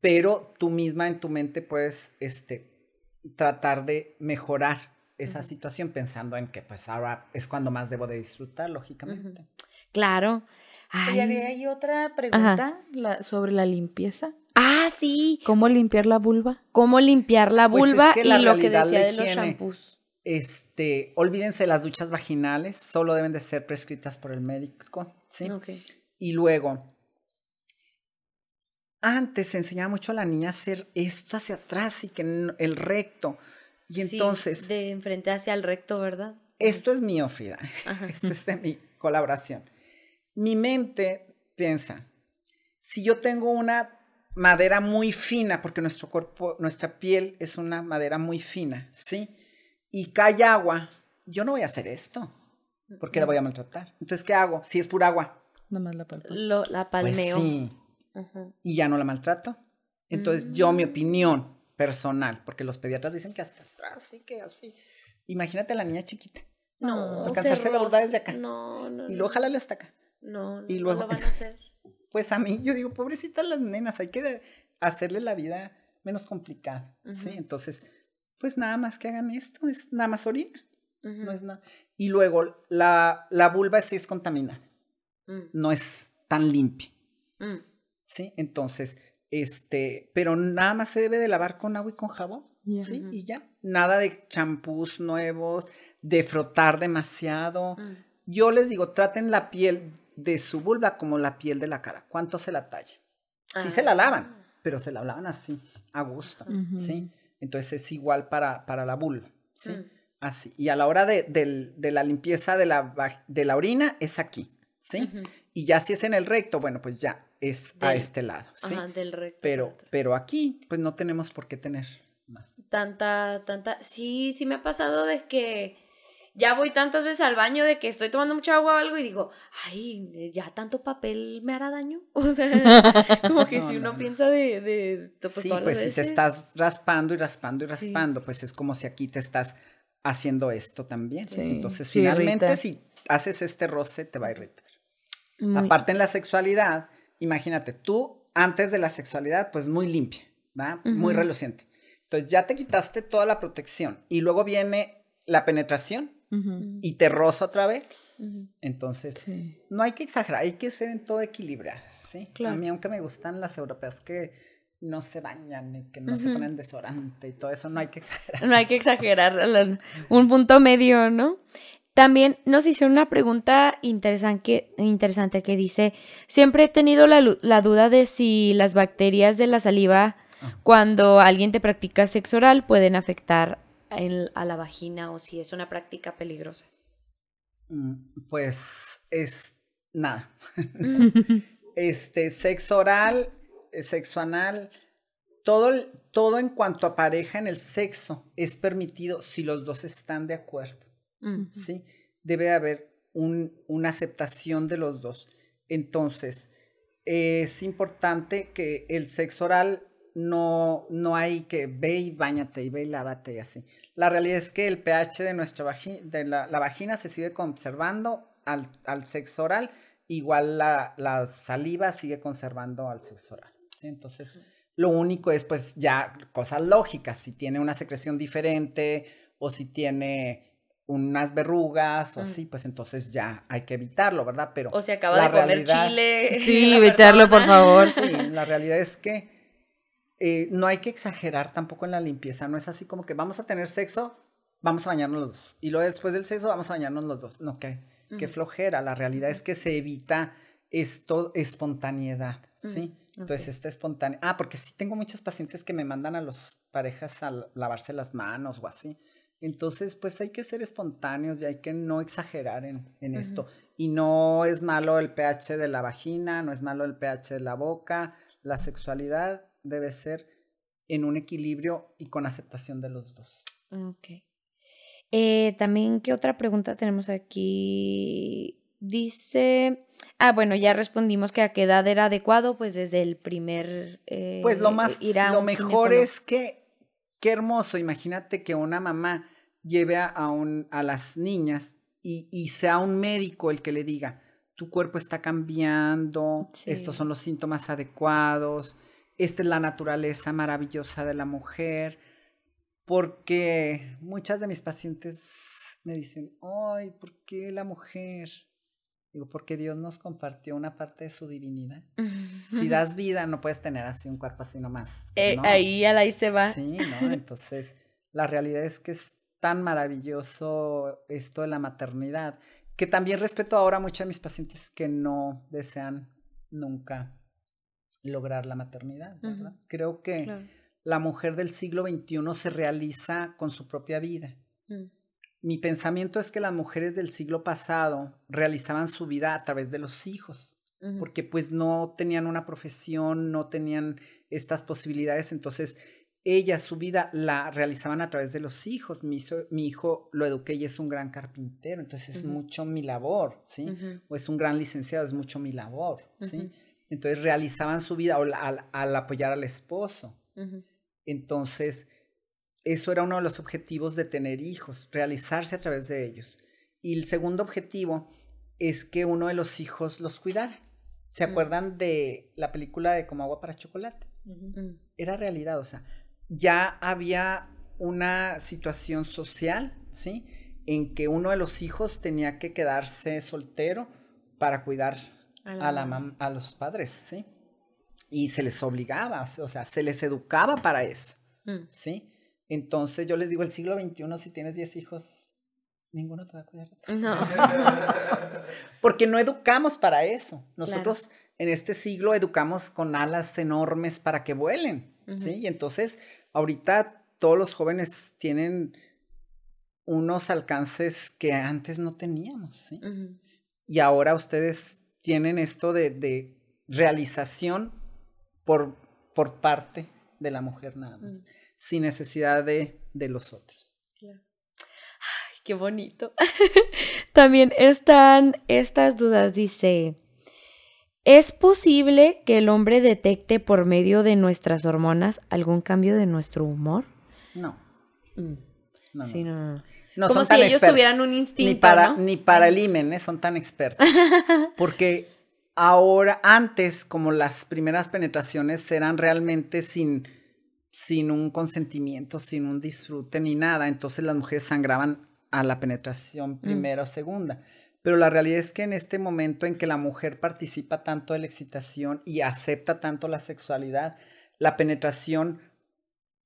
pero tú misma en tu mente puedes este, tratar de mejorar esa situación pensando en que pues ahora es cuando más debo de disfrutar, lógicamente. claro. Y había Ay. ahí otra pregunta la- sobre la limpieza. Ah, sí. ¿Cómo limpiar la vulva? Cómo limpiar la Pues es vulva que la y lo que decía la de los higiene. shampoos. Este, olvídense las duchas vaginales, solo deben de ser prescritas por el médico, ¿sí? Ok. Y luego, antes se enseñaba mucho a la niña a hacer esto hacia atrás y que el recto. Y Sí, entonces, de enfrente hacia el recto, ¿verdad? Esto es mío, Frida. Ajá. Esto es de mi colaboración. Mi mente piensa, si yo tengo una madera muy fina, porque nuestro cuerpo, nuestra piel es una madera muy fina, ¿sí? Y cae agua, yo no voy a hacer esto, porque la voy a maltratar. Entonces, ¿qué hago? Si es pura agua, Nomás la palpa. Lo, la Pues palmeo. sí. Ujú. Y ya no la maltrato. Entonces, yo, mi opinión personal, porque los pediatras dicen que hasta atrás, sí que así. Imagínate a la niña chiquita. No, Alcanzarse la verdad desde acá. No, no. Y luego no. jálale hasta acá. No, y no luego- lo van a hacer. Pues a mí, yo digo, pobrecitas las nenas, hay que hacerle la vida menos complicada. ¿sí? Entonces, pues nada más que hagan esto, es nada más orina. No es nada. Y luego, la, la vulva sí es contaminada, Mm, no es tan limpia. mm. ¿sí? Entonces, este, pero nada más se debe de lavar con agua y con jabón. ¿sí? Y ya. Nada de champús nuevos, de frotar demasiado. Mm. Yo les digo, traten la piel de su vulva como la piel de la cara. ¿Cuánto se la talla? Sí se la lavan, pero se la lavan así, a gusto. ¿sí? Entonces es igual para, para la vulva, ¿sí? Mm. Así. Y a la hora de, de la limpieza de la, de la orina es aquí, ¿sí? Y ya si es en el recto, bueno, pues ya es a este lado, ¿sí? Ajá, del recto pero, pero aquí, pues no tenemos por qué tener más. Tanta, tanta. Sí, sí me ha pasado de que ya voy tantas veces al baño de que estoy tomando mucha agua o algo y digo, ay, ya tanto papel me hará daño. O sea, como que No, si no, uno no. piensa de, de pues, sí, pues si te veces. estás raspando y raspando y Sí. raspando, pues es como si aquí te estás haciendo esto también. Sí, Entonces, sí finalmente, irrita. si haces este roce, te va a irritar. Muy- Aparte en la sexualidad, imagínate, tú antes de la sexualidad, pues muy limpia, ¿va? Muy Ujú. reluciente. Entonces ya te quitaste toda la protección y luego viene la penetración Y te roza otra vez. Entonces, Sí. no hay que exagerar, hay que ser en todo equilibradas, ¿sí? Claro. A mí, aunque me gustan las europeas que no se bañan y que no se ponen desodorante y todo eso, no hay que exagerar. No hay que exagerar, un punto medio, ¿no? También nos hicieron una pregunta interesante, interesante que dice, siempre he tenido la, lu- la duda de si las bacterias de la saliva, Ah. cuando alguien te practica sexo oral, pueden afectar el- a la vagina o si es una práctica peligrosa. Mm, Pues es nada. Este, sexo oral, eh, sexo anal, todo, todo en cuanto a pareja en el sexo es permitido si los dos están de acuerdo. Mm. ¿sí? Debe haber un- una aceptación de los dos. Entonces, es importante que el sexo oral no, no hay que ve y bañate y ve y lávate y así. La realidad es que el pH de nuestra vagina, de la, la vagina se sigue conservando al, al sexo oral, igual la, la saliva sigue conservando al sexo oral. ¿sí? Entonces, lo único es pues ya cosas lógicas, si tiene una secreción diferente o si tiene unas verrugas o Mm. así, pues entonces ya hay que evitarlo, ¿verdad? Pero O se acaba la de comer realidad- chile. Sí, evitarlo, por favor. Sí, la realidad es que eh, no hay que exagerar tampoco en la limpieza, no es así como que vamos a tener sexo, vamos a bañarnos los dos, y luego después del sexo vamos a bañarnos los dos. No, que qué Ujú. flojera, la realidad es que se evita esto, espontaneidad, ¿sí? Entonces, esta espontánea. Ah, porque sí tengo muchas pacientes que me mandan a las parejas a lavarse las manos o así. Entonces, pues hay que ser espontáneos y hay que no exagerar en, en esto. Y no es malo el pH de la vagina, no es malo el pH de la boca. La sexualidad debe ser en un equilibrio y con aceptación de los dos. Ok. Eh, también, ¿qué otra pregunta tenemos aquí? Dice, ah, bueno, ya respondimos que a qué edad era adecuado, pues desde el primer... eh, Pues lo más, lo mejor ginecólogo. es que, qué hermoso, imagínate que una mamá lleve a, a un- a las niñas y, y sea un médico el que le diga, tu cuerpo está cambiando, Sí. estos son los síntomas adecuados, esta es la naturaleza maravillosa de la mujer, porque muchas de mis pacientes me dicen, ay, ¿por qué la mujer? Digo, porque Dios nos compartió una parte de su divinidad. Si das vida, no puedes tener así un cuerpo así nomás. pues Eh, no. Ahí, se va. Sí, ¿no? Entonces, la realidad es que es tan maravilloso esto de la maternidad, que también respeto ahora mucho a mis pacientes que no desean nunca lograr la maternidad, ¿verdad? Creo que Claro. la mujer del siglo XXI se realiza con su propia vida. Mm. Mi pensamiento es que las mujeres del siglo pasado realizaban su vida a través de los hijos porque pues no tenían una profesión, no tenían estas posibilidades, entonces ella su vida la realizaban a través de los hijos. Mi, hijo, mi hijo lo eduqué y es un gran carpintero, entonces es mucho mi labor, ¿sí? O es un gran licenciado, es mucho mi labor, ¿sí? Entonces realizaban su vida al, al, apoyar al esposo. Entonces, eso era uno de los objetivos de tener hijos, realizarse a través de ellos. Y el segundo objetivo es que uno de los hijos los cuidara. ¿Se acuerdan de la película de Como agua para chocolate? Era realidad, o sea, ya había una situación social, ¿sí? En que uno de los hijos tenía que quedarse soltero para cuidar a, la a los padres, ¿sí? Y se les obligaba, o sea, se les educaba para eso, mm. ¿sí? Entonces yo les digo, el siglo XXI, si tienes 10 hijos, ninguno te va a cuidar. No. Porque no educamos para eso. Nosotros en este siglo educamos con alas enormes para que vuelen, ¿sí? Y entonces ahorita todos los jóvenes tienen unos alcances que antes no teníamos, ¿sí? Y ahora ustedes tienen esto de, realización por, por, parte de la mujer nada más, mm. sin necesidad de, de los otros. Claro. Ay, qué bonito. También están estas dudas, dice, ¿Es posible que el hombre detecte por medio de nuestras hormonas algún cambio de nuestro humor? No. Mm. No, sí, no. No. Como si ellos tuvieran un instinto. Ni para, ni para el imen, ¿eh? son tan expertos. Porque ahora, antes, como las primeras penetraciones eran realmente sin, sin un consentimiento, sin un disfrute ni nada, entonces las mujeres sangraban a la penetración mm. primera o segunda. Pero la realidad es que en este momento en que la mujer participa tanto de la excitación y acepta tanto la sexualidad, la penetración,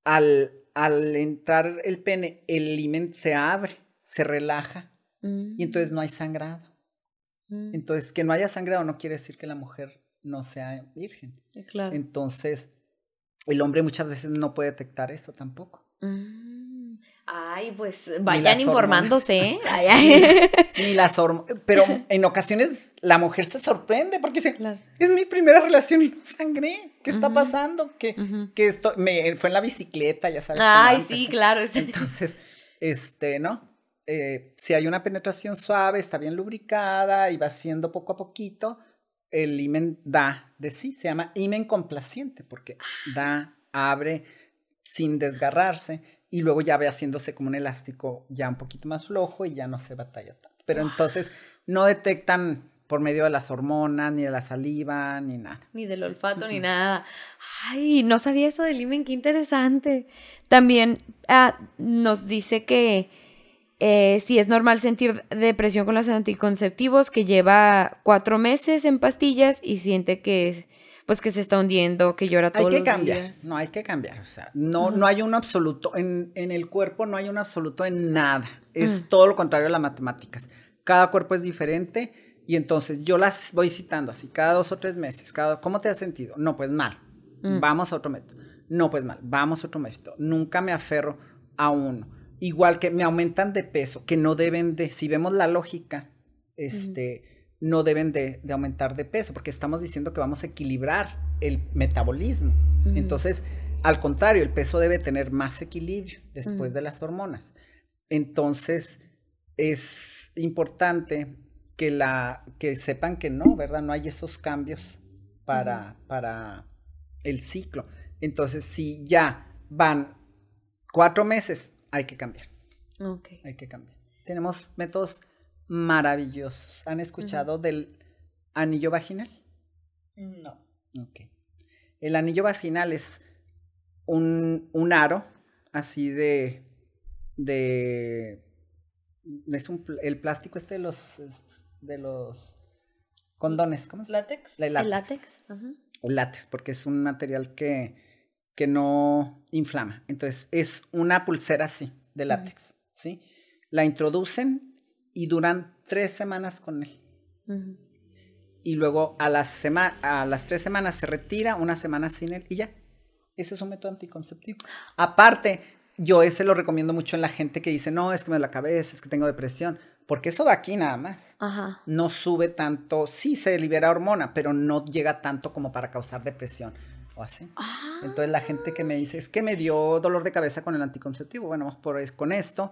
al, al entrar el pene, el limen se abre, se relaja y entonces no hay sangrado. Mm. Entonces, que no haya sangrado no quiere decir que la mujer no sea virgen. Claro. Entonces, el hombre muchas veces no puede detectar esto tampoco. Mm. Ay, pues vayan informándose. ¿eh? Ni, las. Pero en ocasiones la mujer se sorprende porque dice, es mi primera relación y no sangré. ¿Qué está pasando? Que, que esto me fue en la bicicleta, ya sabes. Ay, sí, claro. Entonces, este, ¿no? Eh, si hay una penetración suave, está bien lubricada y va haciendo poco a poquito, el imen da de sí. Se llama imen complaciente porque da, abre sin desgarrarse y luego ya ve haciéndose como un elástico ya un poquito más flojo y ya no se batalla tanto. Pero entonces no detectan por medio de las hormonas, ni de la saliva, ni nada. Ni del olfato, ni nada. Ay, no sabía eso del imen, qué interesante. También ah, nos dice que eh, si es normal sentir depresión con los anticonceptivos, que lleva cuatro meses en pastillas y siente que pues que se está hundiendo, que llora todo Hay que cambiar, no hay que cambiar, o sea, no, no hay un absoluto, en, en, el cuerpo no hay un absoluto en nada, es todo lo contrario a las matemáticas. Cada cuerpo es diferente y entonces yo las voy citando así, cada dos o tres meses, cada, ¿cómo te has sentido? No, pues mal, mm. vamos a otro método. No, pues mal, vamos a otro método. Nunca me aferro a uno. Igual que me aumentan de peso, que no deben de, si vemos la lógica, este no deben de, aumentar de peso, porque estamos diciendo que vamos a equilibrar el metabolismo. Entonces, al contrario, el peso debe tener más equilibrio después de las hormonas. Entonces, es importante que, la, que sepan que no, ¿verdad? No hay esos cambios para, para el ciclo. Entonces, si ya van cuatro meses, hay que cambiar. Hay que cambiar. Tenemos métodos maravillosos. ¿Han escuchado del anillo vaginal? No. Ok. El anillo vaginal es un, un aro así de, de es un, el plástico este de los de los condones, ¿cómo es? Látex. El látex. El látex, porque es un material que, que no inflama. Entonces, es una pulsera así, de látex, ¿sí? La introducen y duran tres semanas con él. Y luego a las, a las tres semanas se retira, una semana sin él y ya. Ese es un método anticonceptivo. Aparte, yo ese lo recomiendo mucho en la gente que dice, no, es que me la cabeza, es que tengo depresión. Porque eso va aquí nada más. No sube tanto, sí se libera hormona, pero no llega tanto como para causar depresión. o así. Ah. Entonces la gente que me dice, es que me dio dolor de cabeza con el anticonceptivo, bueno, vamos por es con esto,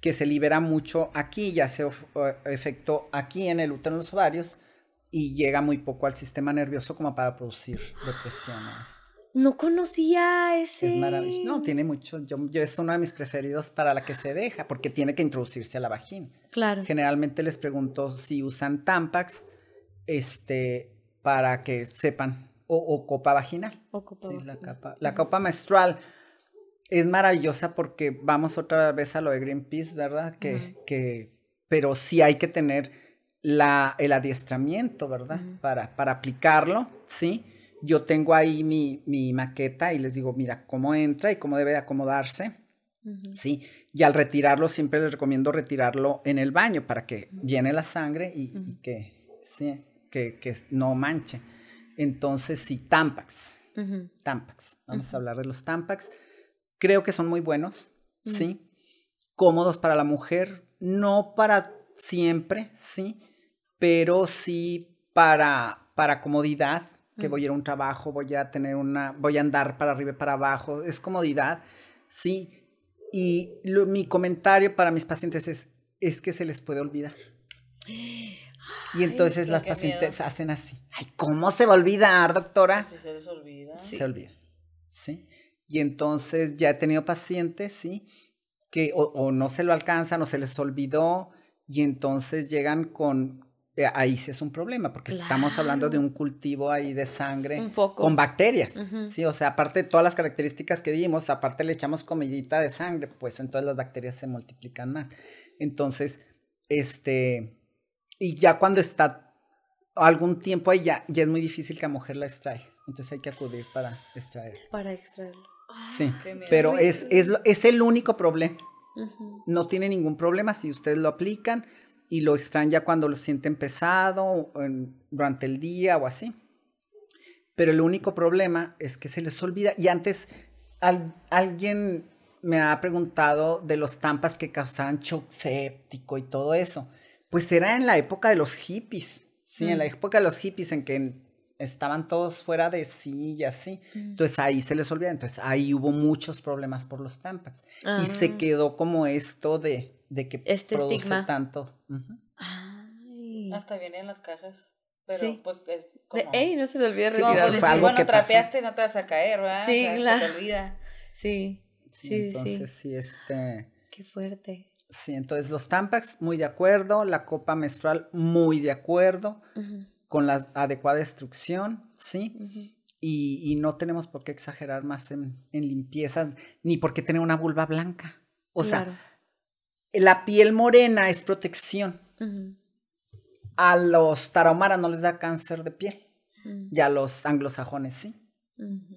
que se libera mucho aquí y hace of- o- efecto aquí en el útero, en los ovarios, y llega muy poco al sistema nervioso como para producir esto. No conocía ese. Es maravilloso. No, tiene mucho. Yo, yo es uno de mis preferidos para la que se deja, porque tiene que introducirse a la vagina. Claro. Generalmente les pregunto si usan Tampax este, para que sepan, o, o copa vaginal. O copa Sí, vaginal. la, capa, la copa menstrual es maravillosa porque vamos otra vez a lo de Greenpeace, ¿verdad? Que, que, pero sí hay que tener la, el adiestramiento, ¿verdad? para, para aplicarlo, ¿sí? Yo tengo ahí mi, mi maqueta y les digo, mira, cómo entra y cómo debe de acomodarse. Sí, y al retirarlo siempre les recomiendo retirarlo en el baño para que viene la sangre y, y que, sí, que, que no manche. Entonces, sí, Tampax. Tampax. Vamos a hablar de los Tampax. Creo que son muy buenos, sí. Cómodos para la mujer, no para siempre, sí, pero sí para, para comodidad, que voy a ir a un trabajo, voy a tener una, voy a andar para arriba y para abajo, es comodidad, sí. Y lo- mi comentario para mis pacientes es, es que se les puede olvidar. Y entonces las pacientes hacen así. Ay, ¿cómo se va a olvidar, doctora? Si se les olvida. se olvida. ¿Sí? Y entonces ya he tenido pacientes, ¿sí? Que o, o no se lo alcanzan o se les olvidó y entonces llegan con... eh, Ahí sí es un problema, porque estamos hablando de un cultivo ahí de sangre con bacterias. ¿sí? O sea, aparte de todas las características que dimos, aparte le echamos comidita de sangre, pues entonces las bacterias se multiplican más. Entonces, este, y ya cuando está algún tiempo ahí, ya, ya es muy difícil que la mujer la extraiga. Entonces hay que acudir para extraer. Para extraerlo. Sí, miedo. pero es, es, es el único problema. No tiene ningún problema si ustedes lo aplican y lo extraen ya cuando lo sienten pesado o en- durante el día o así. Pero el único problema es que se les olvida. Y antes al- alguien me ha preguntado de los tampas que causaban shock séptico y todo eso. Pues era en la época de los hippies, ¿sí? En la época de los hippies en que estaban todos fuera de sí y así. Entonces ahí se les olvida. Entonces ahí hubo muchos problemas por los tampax. Ah. Y se quedó como esto de, de que Este produce estigma. tanto. Ay. Hasta viene en las cajas. Pero Sí. pues es De, como... ey, no se te olvide Sí, No, pues, algo bueno, que pasó. trapeaste y no te vas a caer, ¿verdad? Sí, O sea, se claro. te olvida. Sí, Sí, sí, entonces sí. sí, este... Qué fuerte. Sí, entonces los Tampax, muy de acuerdo, la copa menstrual, muy de acuerdo, Ujú, con la adecuada instrucción, ¿sí? Y, y no tenemos por qué exagerar más en, en limpiezas, ni por qué tener una vulva blanca. O Claro. sea, la piel morena es protección. A los tarahumaras no les da cáncer de piel, y a los anglosajones sí.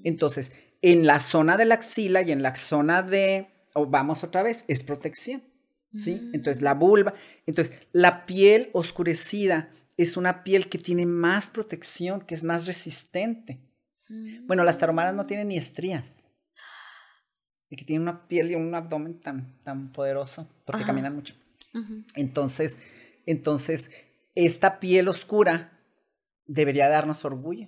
Entonces, en la zona de la axila y en la zona de, o vamos otra vez, es protección, ¿sí? Entonces, la vulva, entonces, la piel oscurecida es una piel que tiene más protección, que es más resistente. Bueno, las taromaras no tienen ni estrías. Y que tienen una piel y un abdomen tan, tan poderoso, porque Ajá. caminan mucho. Entonces, entonces, esta piel oscura debería darnos orgullo,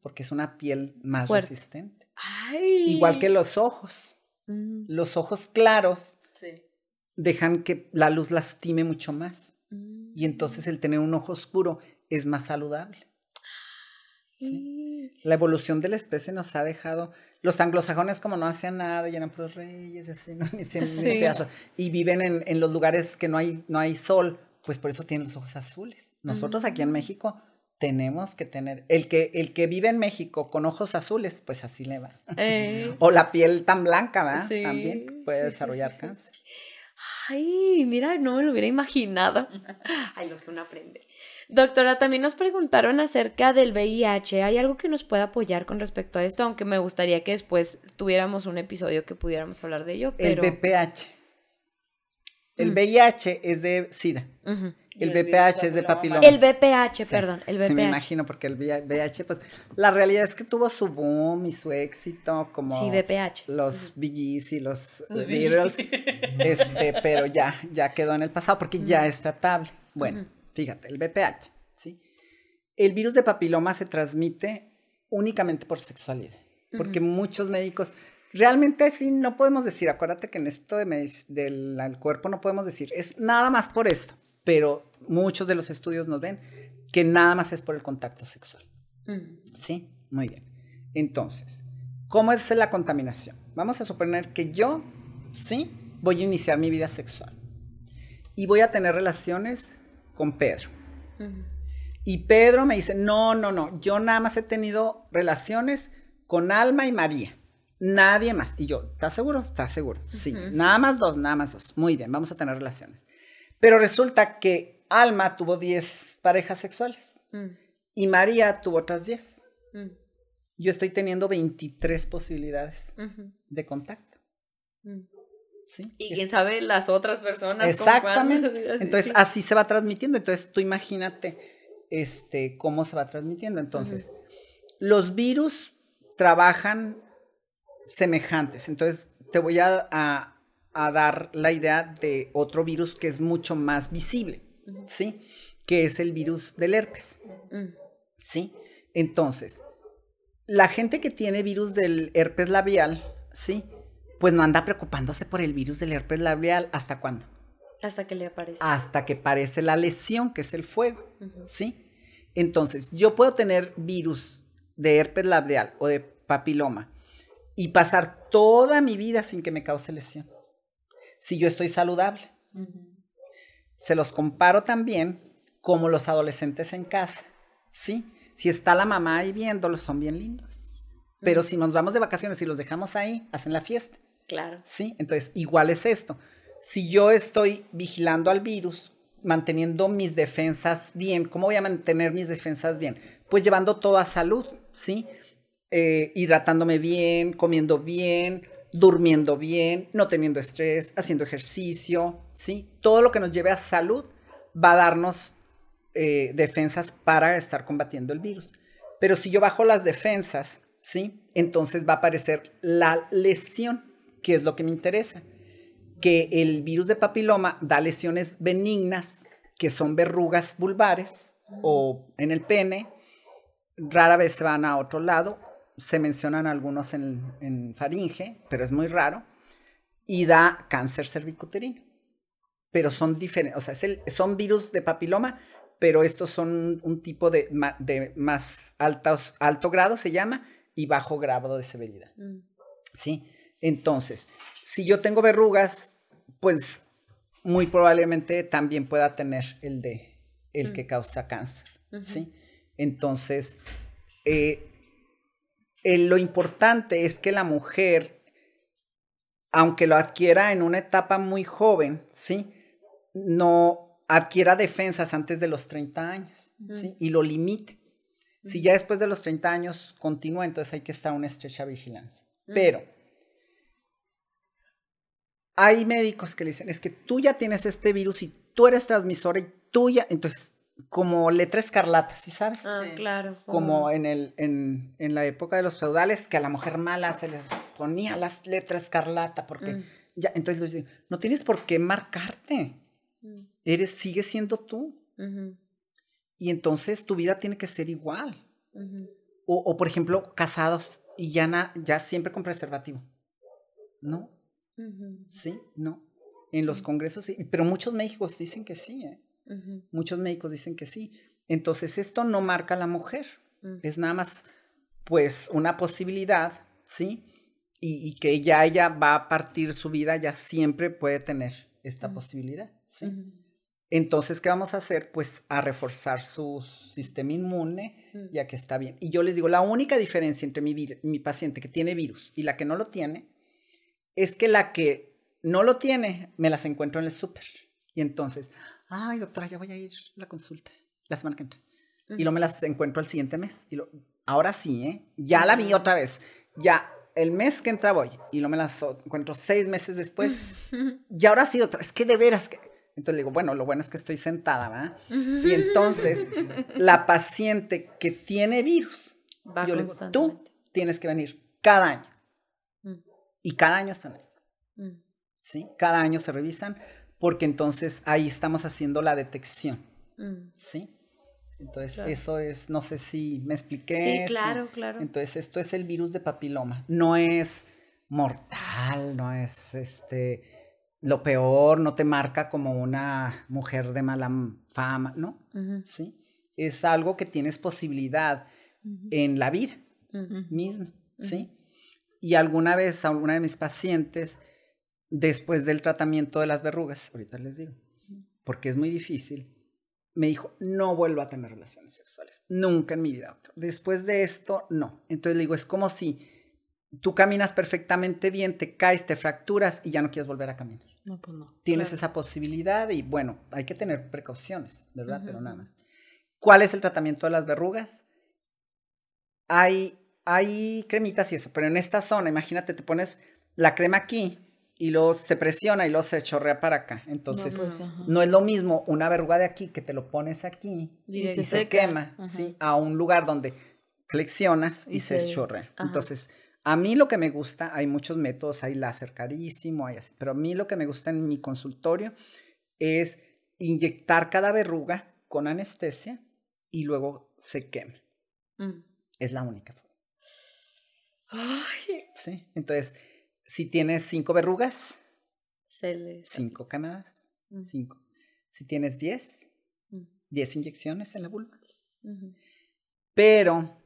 porque es una piel más Fuerte. resistente. Ay. Igual que los ojos. Ujú, Los ojos claros Sí. dejan que la luz lastime mucho más. Y entonces el tener un ojo oscuro es más saludable. La evolución de la especie nos ha dejado. Los anglosajones, como no hacían nada, y eran puros reyes, así, ¿no? Ni se- ni Sí. se hace- y viven en, en los lugares que no hay, no hay sol, pues por eso tienen los ojos azules. Nosotros aquí en México tenemos que tener. El que, el que vive en México con ojos azules, pues así le va. Eh, O la piel tan blanca, También puede sí, desarrollar cáncer. Ay, mira, no me lo hubiera imaginado. Ay, lo que uno aprende. Doctora, también nos preguntaron acerca del VIH. ¿Hay algo que nos pueda apoyar con respecto a esto? Aunque me gustaría que después tuviéramos un episodio que pudiéramos hablar de ello, El. BPH. El Mm. VIH es de SIDA. Y El BPH es de papiloma. El VPH, Sí, perdón, el Sí, me imagino, porque el VIH, pues, la realidad es que tuvo su boom y su éxito, como Sí, VPH. los BGs y los, Beatles, este, pero ya, ya quedó en el pasado, porque ya es tratable. Bueno, fíjate, el VPH, ¿sí? El virus de papiloma se transmite únicamente por sexualidad. Porque muchos médicos, realmente sí, no podemos decir, acuérdate que en esto de del cuerpo no podemos decir, es nada más por esto, pero muchos de los estudios nos ven que nada más es por el contacto sexual. Sí, muy bien. Entonces, ¿cómo es la contaminación? Vamos a suponer que yo, sí, voy a iniciar mi vida sexual y voy a tener relaciones con Pedro. Y Pedro me dice, no, no, no, yo nada más he tenido relaciones con Alma y María. Nadie más. Y yo, ¿estás seguro? ¿Estás seguro? Sí, nada más dos, nada más dos. Muy bien, vamos a tener relaciones. Pero resulta que Alma tuvo 10 parejas sexuales Mm. y María tuvo otras 10. Mm. Yo estoy teniendo 23 posibilidades de contacto. Mm. ¿sí? Y Es- quién sabe las otras personas. Exactamente. así, Entonces, sí. así se va transmitiendo. Entonces, tú imagínate este, cómo se va transmitiendo. Entonces, los virus trabajan semejantes. Entonces, te voy a, a- a dar la idea de otro virus que es mucho más visible, ¿sí? Que es el virus del herpes. Mm. ¿sí? Entonces, la gente que tiene virus del herpes labial, ¿sí? Pues no anda preocupándose por el virus del herpes labial, ¿hasta cuándo? Hasta que le aparece. Hasta que parece la lesión, que es el fuego, ¿sí? Entonces, yo puedo tener virus de herpes labial o de papiloma y pasar toda mi vida sin que me cause lesión. Si yo estoy saludable. Se los comparo también como los adolescentes en casa, ¿sí? Si está la mamá ahí viéndolos, son bien lindos. Pero si nos vamos de vacaciones y los dejamos ahí, hacen la fiesta, Claro. ¿sí? Entonces, igual es esto. Si yo estoy vigilando al virus, manteniendo mis defensas bien, ¿cómo voy a mantener mis defensas bien? Pues llevando todo a salud, ¿sí? Eh, hidratándome bien, comiendo bien, durmiendo bien, no teniendo estrés, haciendo ejercicio, ¿sí? Todo lo que nos lleve a salud va a darnos eh, defensas para estar combatiendo el virus. Pero si yo bajo las defensas, ¿sí? Entonces va a aparecer la lesión, que es lo que me interesa. Que el virus de papiloma da lesiones benignas, que son verrugas vulvares o en el pene. Rara vez se van a otro lado. Se mencionan algunos en, en faringe, pero es muy raro. Y da cáncer cervicuterino. Pero son diferentes, o sea, es el- son virus de papiloma, pero estos son un tipo de, de más altos, alto grado, se llama, y bajo grado de severidad. Mm. ¿sí? Entonces, si yo tengo verrugas, pues muy probablemente también pueda tener el de el que causa cáncer, ¿sí? Entonces, eh, eh, lo importante es que la mujer, aunque lo adquiera en una etapa muy joven, ¿sí? No adquiera defensas antes de los 30 años, ¿sí? Y lo limite. Si ya después de los 30 años continúa, entonces hay que estar en una estrecha vigilancia. Pero hay médicos que le dicen, es que tú ya tienes este virus y tú eres transmisora y tú ya, entonces, como letra escarlata, ¿sí sabes? Ah, claro. Como en, el, en, en la época de los feudales, que a la mujer mala se les ponía las letras escarlata, porque Mm. ya, entonces les digo, no tienes por qué marcarte, Mm. eres, sigues siendo tú, y entonces tu vida tiene que ser igual. O, o, por ejemplo, casados y ya, na- ya siempre con preservativo. ¿No? Sí, no. En los congresos sí, pero muchos médicos dicen que sí, ¿eh? Muchos médicos dicen que sí. Entonces esto no marca a la mujer, Mm. es nada más pues una posibilidad, ¿sí? Y, y que ya ella va a partir su vida, ya siempre puede tener esta posibilidad, ¿sí? Entonces, ¿qué vamos a hacer? Pues a reforzar su sistema inmune, Mm. ya que está bien. Y yo les digo, la única diferencia entre mi, mi paciente que tiene virus y la que no lo tiene, es que la que no lo tiene, me las encuentro en el súper. Y entonces, ay, doctora, ya voy a ir a la consulta la semana que entra. Y luego me las encuentro el siguiente mes. Y lo, ahora sí, ¿eh? Ya la vi otra vez. Ya el mes que entra voy. Y luego me las encuentro seis meses después. Y ahora sí otra. Es que de veras que... Entonces le digo, bueno, lo bueno es que estoy sentada, ¿verdad? Y entonces la paciente que tiene virus, Va yo le digo, tú tienes que venir cada año. Mm, Y cada año están ahí. mm, ¿sí? Cada año se revisan porque entonces ahí estamos haciendo la detección, mm. ¿sí? Entonces, Claro. eso es, no sé si me expliqué. Sí, claro, claro. Entonces, esto es el virus de papiloma. No es mortal, no es este lo peor, no te marca como una mujer de mala fama, ¿no? Sí. Es algo que tienes posibilidad en la vida ujú. misma, ¿sí? Y alguna vez a una de mis pacientes, después del tratamiento de las verrugas, ahorita les digo, porque es muy difícil, me dijo, no vuelvo a tener relaciones sexuales, nunca en mi vida. doctor. Después de esto, no. Entonces le digo, es como si tú caminas perfectamente bien, te caes, te fracturas y ya no quieres volver a caminar. No, pues no. Tienes Claro. esa posibilidad y bueno, hay que tener precauciones, ¿verdad? Pero nada más. ¿Cuál es el tratamiento de las verrugas? Hay, hay cremitas y eso, pero en esta zona, imagínate, te pones la crema aquí y luego se presiona y luego se chorrea para acá. Entonces, no, no, pues, ajá. es lo mismo una verruga de aquí que te lo pones aquí Directo. y se quema, Ajá. ¿sí? A un lugar donde flexionas y, Y se, se- chorrea. Ajá. Entonces, a mí lo que me gusta, hay muchos métodos, hay láser carísimo, hay así, pero a mí lo que me gusta en mi consultorio es inyectar cada verruga con anestesia y luego se quema. Mm. Es la única forma. Ay, ¿sí? Entonces, si tienes cinco verrugas, se le... cinco Mm. cinco. Si tienes diez, Mm, diez inyecciones en la vulva. Pero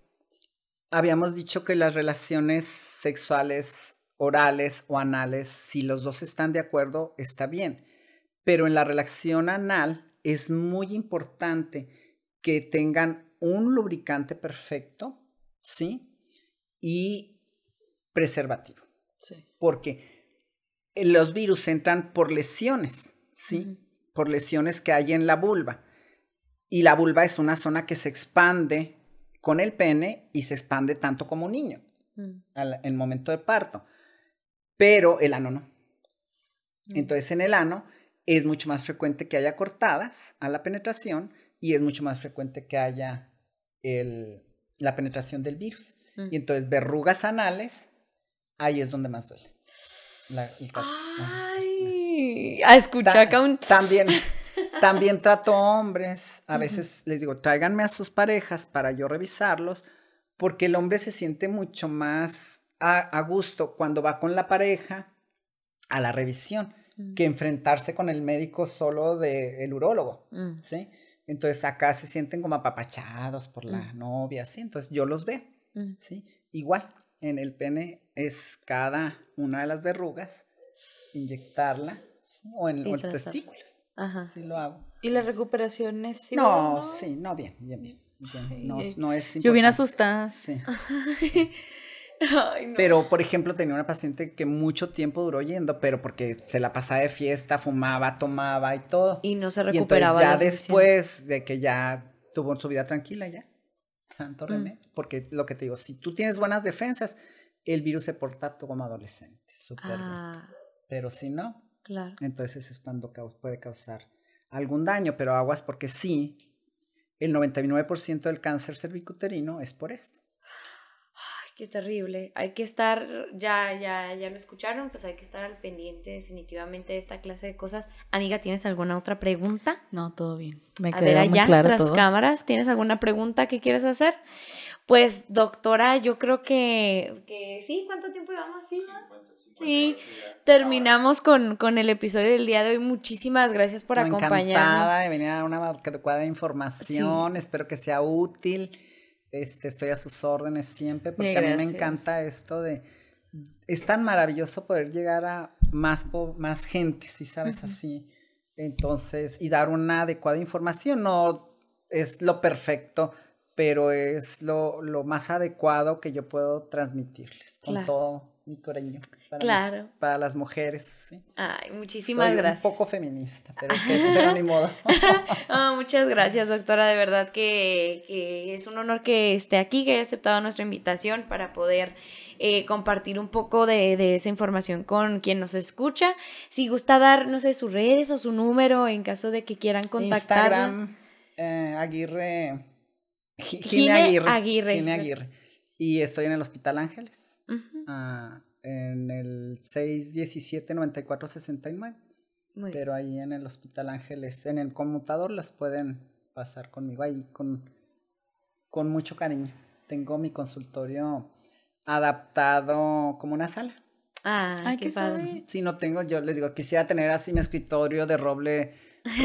habíamos dicho que las relaciones sexuales orales o anales, si los dos están de acuerdo, está bien. Pero en la relación anal es muy importante que tengan un lubricante perfecto, ¿sí? Y preservativo. Porque los virus entran por lesiones, ¿sí? Por lesiones que hay en la vulva. Y la vulva es una zona que se expande con el pene y se expande tanto como un niño Mm, al el momento de parto. Pero el ano no. mm. Entonces en el ano es mucho más frecuente que haya cortadas a la penetración y es mucho más frecuente que haya el- la penetración del virus. Mm. Y entonces verrugas anales, ahí es donde más duele. La- el. Ay, a escuchar Ta- un... También, también trato hombres. A veces les digo, tráiganme a sus parejas para yo revisarlos, porque el hombre se siente mucho más a, a gusto cuando va con la pareja a la revisión Mm, que enfrentarse con el médico solo del urólogo, mm, ¿sí? Entonces acá se sienten como apapachados por la novia, ¿sí? Entonces yo los veo, mm. ¿sí? Igual, en el pene es cada una de las verrugas, inyectarla, ¿sí? O en los testículos. Ajá. Sí lo hago. ¿Y la recuperación es no, igual, sí, no, bien, bien, bien. no, ay. no es Yo bien importante. asustada. Sí. Ay, no. Pero, por ejemplo, tenía una paciente que mucho tiempo duró yendo, pero porque se la pasaba de fiesta, fumaba, tomaba y todo. Y no se Y entonces recuperaba. ya después de que ya tuvo su vida tranquila ya, santo Mm. remedio. Porque lo que te digo, si tú tienes buenas defensas, el virus se porta como adolescente, súper bien. Ah, Pero si no, claro. entonces es cuando puede causar algún daño, pero aguas porque sí, el 99% del cáncer cervicuterino es por esto. Qué terrible. Hay que estar, ya, ya, ya lo escucharon, pues hay que estar al pendiente definitivamente de esta clase de cosas. Amiga, ¿tienes alguna otra pregunta? No, todo bien. Me A quedó ver, muy allá, claro tras todo. cámaras, ¿tienes alguna pregunta que quieres hacer? Pues, doctora, yo creo que, que sí, ¿cuánto tiempo llevamos? Sí, ¿no? Sí, terminamos con, con el episodio del día de hoy. Muchísimas gracias por No, acompañarnos. Encantada de venir a una adecuada información. Espero que sea útil. Este, estoy a sus órdenes siempre porque a mí me encanta esto de... Es tan maravilloso poder llegar a más, más gente, si sabes así. Entonces, y dar una adecuada información. No es lo perfecto, pero es lo, lo más adecuado que yo puedo transmitirles con Claro. todo mi cariño. Para, Claro. para las mujeres, ¿sí? Ay, muchísimas Soy gracias. un poco feminista, pero, que- pero ni modo. Muchas gracias, doctora. De verdad que, que es un honor que esté aquí, que haya aceptado nuestra invitación para poder eh, compartir un poco de, de esa información con quien nos escucha. Si gusta dar, no sé, sus redes o su número en caso de que quieran contactarla. Instagram, eh, Aguirre. Gi- Gine Gine Aguirre. Aguirre. Gine Aguirre. Y estoy en el Hospital Ángeles, ah, en el 617-9469. muy bien. Pero ahí en el Hospital Ángeles, en el conmutador las pueden pasar conmigo ahí con, con mucho cariño. Tengo mi consultorio adaptado como una sala. Ah, Ay, qué qué padre. Si no tengo, yo les digo, quisiera tener así mi escritorio de roble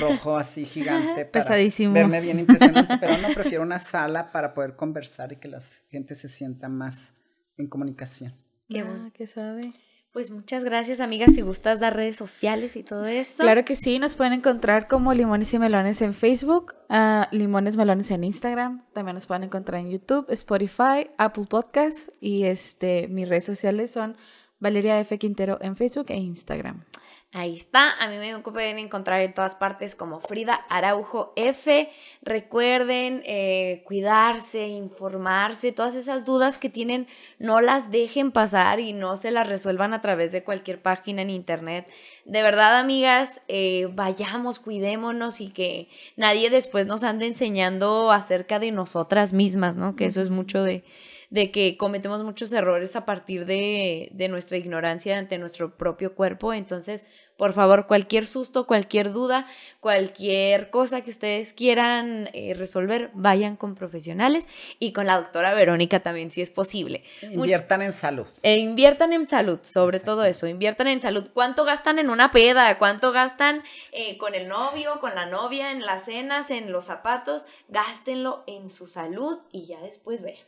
rojo así gigante para Pesadísimo. verme bien impresionante, pero no prefiero una sala para poder conversar y que la gente se sienta más en comunicación. Qué Ah, bueno. qué suave. Pues muchas gracias, amigas. Si gustas dar redes sociales y todo eso. Claro que sí, nos pueden encontrar como Limones y Melones en Facebook, ah, Limones Melones en Instagram, también nos pueden encontrar en YouTube, Spotify, Apple Podcasts y este, mis redes sociales son Valeria F. Quintero en Facebook e Instagram. Ahí está. A mí me pueden encontrar en todas partes como Frida Araujo F. Recuerden eh, cuidarse, informarse, todas esas dudas que tienen, no las dejen pasar y no se las resuelvan a través de cualquier página en internet. De verdad, amigas, eh, vayamos, cuidémonos y que nadie después nos ande enseñando acerca de nosotras mismas, ¿no? Que eso es mucho de, de que cometemos muchos errores a partir de, de nuestra ignorancia ante nuestro propio cuerpo. Entonces, por favor, cualquier susto, cualquier duda, cualquier cosa que ustedes quieran eh, resolver, vayan con profesionales y con la doctora Verónica también, si es posible. Inviertan en salud. e inviertan en salud, sobre todo eso, inviertan en salud. ¿Cuánto gastan en una peda? ¿Cuánto gastan eh, con el novio, con la novia, en las cenas, en los zapatos? Gástenlo en su salud y ya después vean.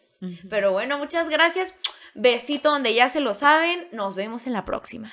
Pero bueno, muchas gracias. Besito donde ya se lo saben. Nos vemos en la próxima.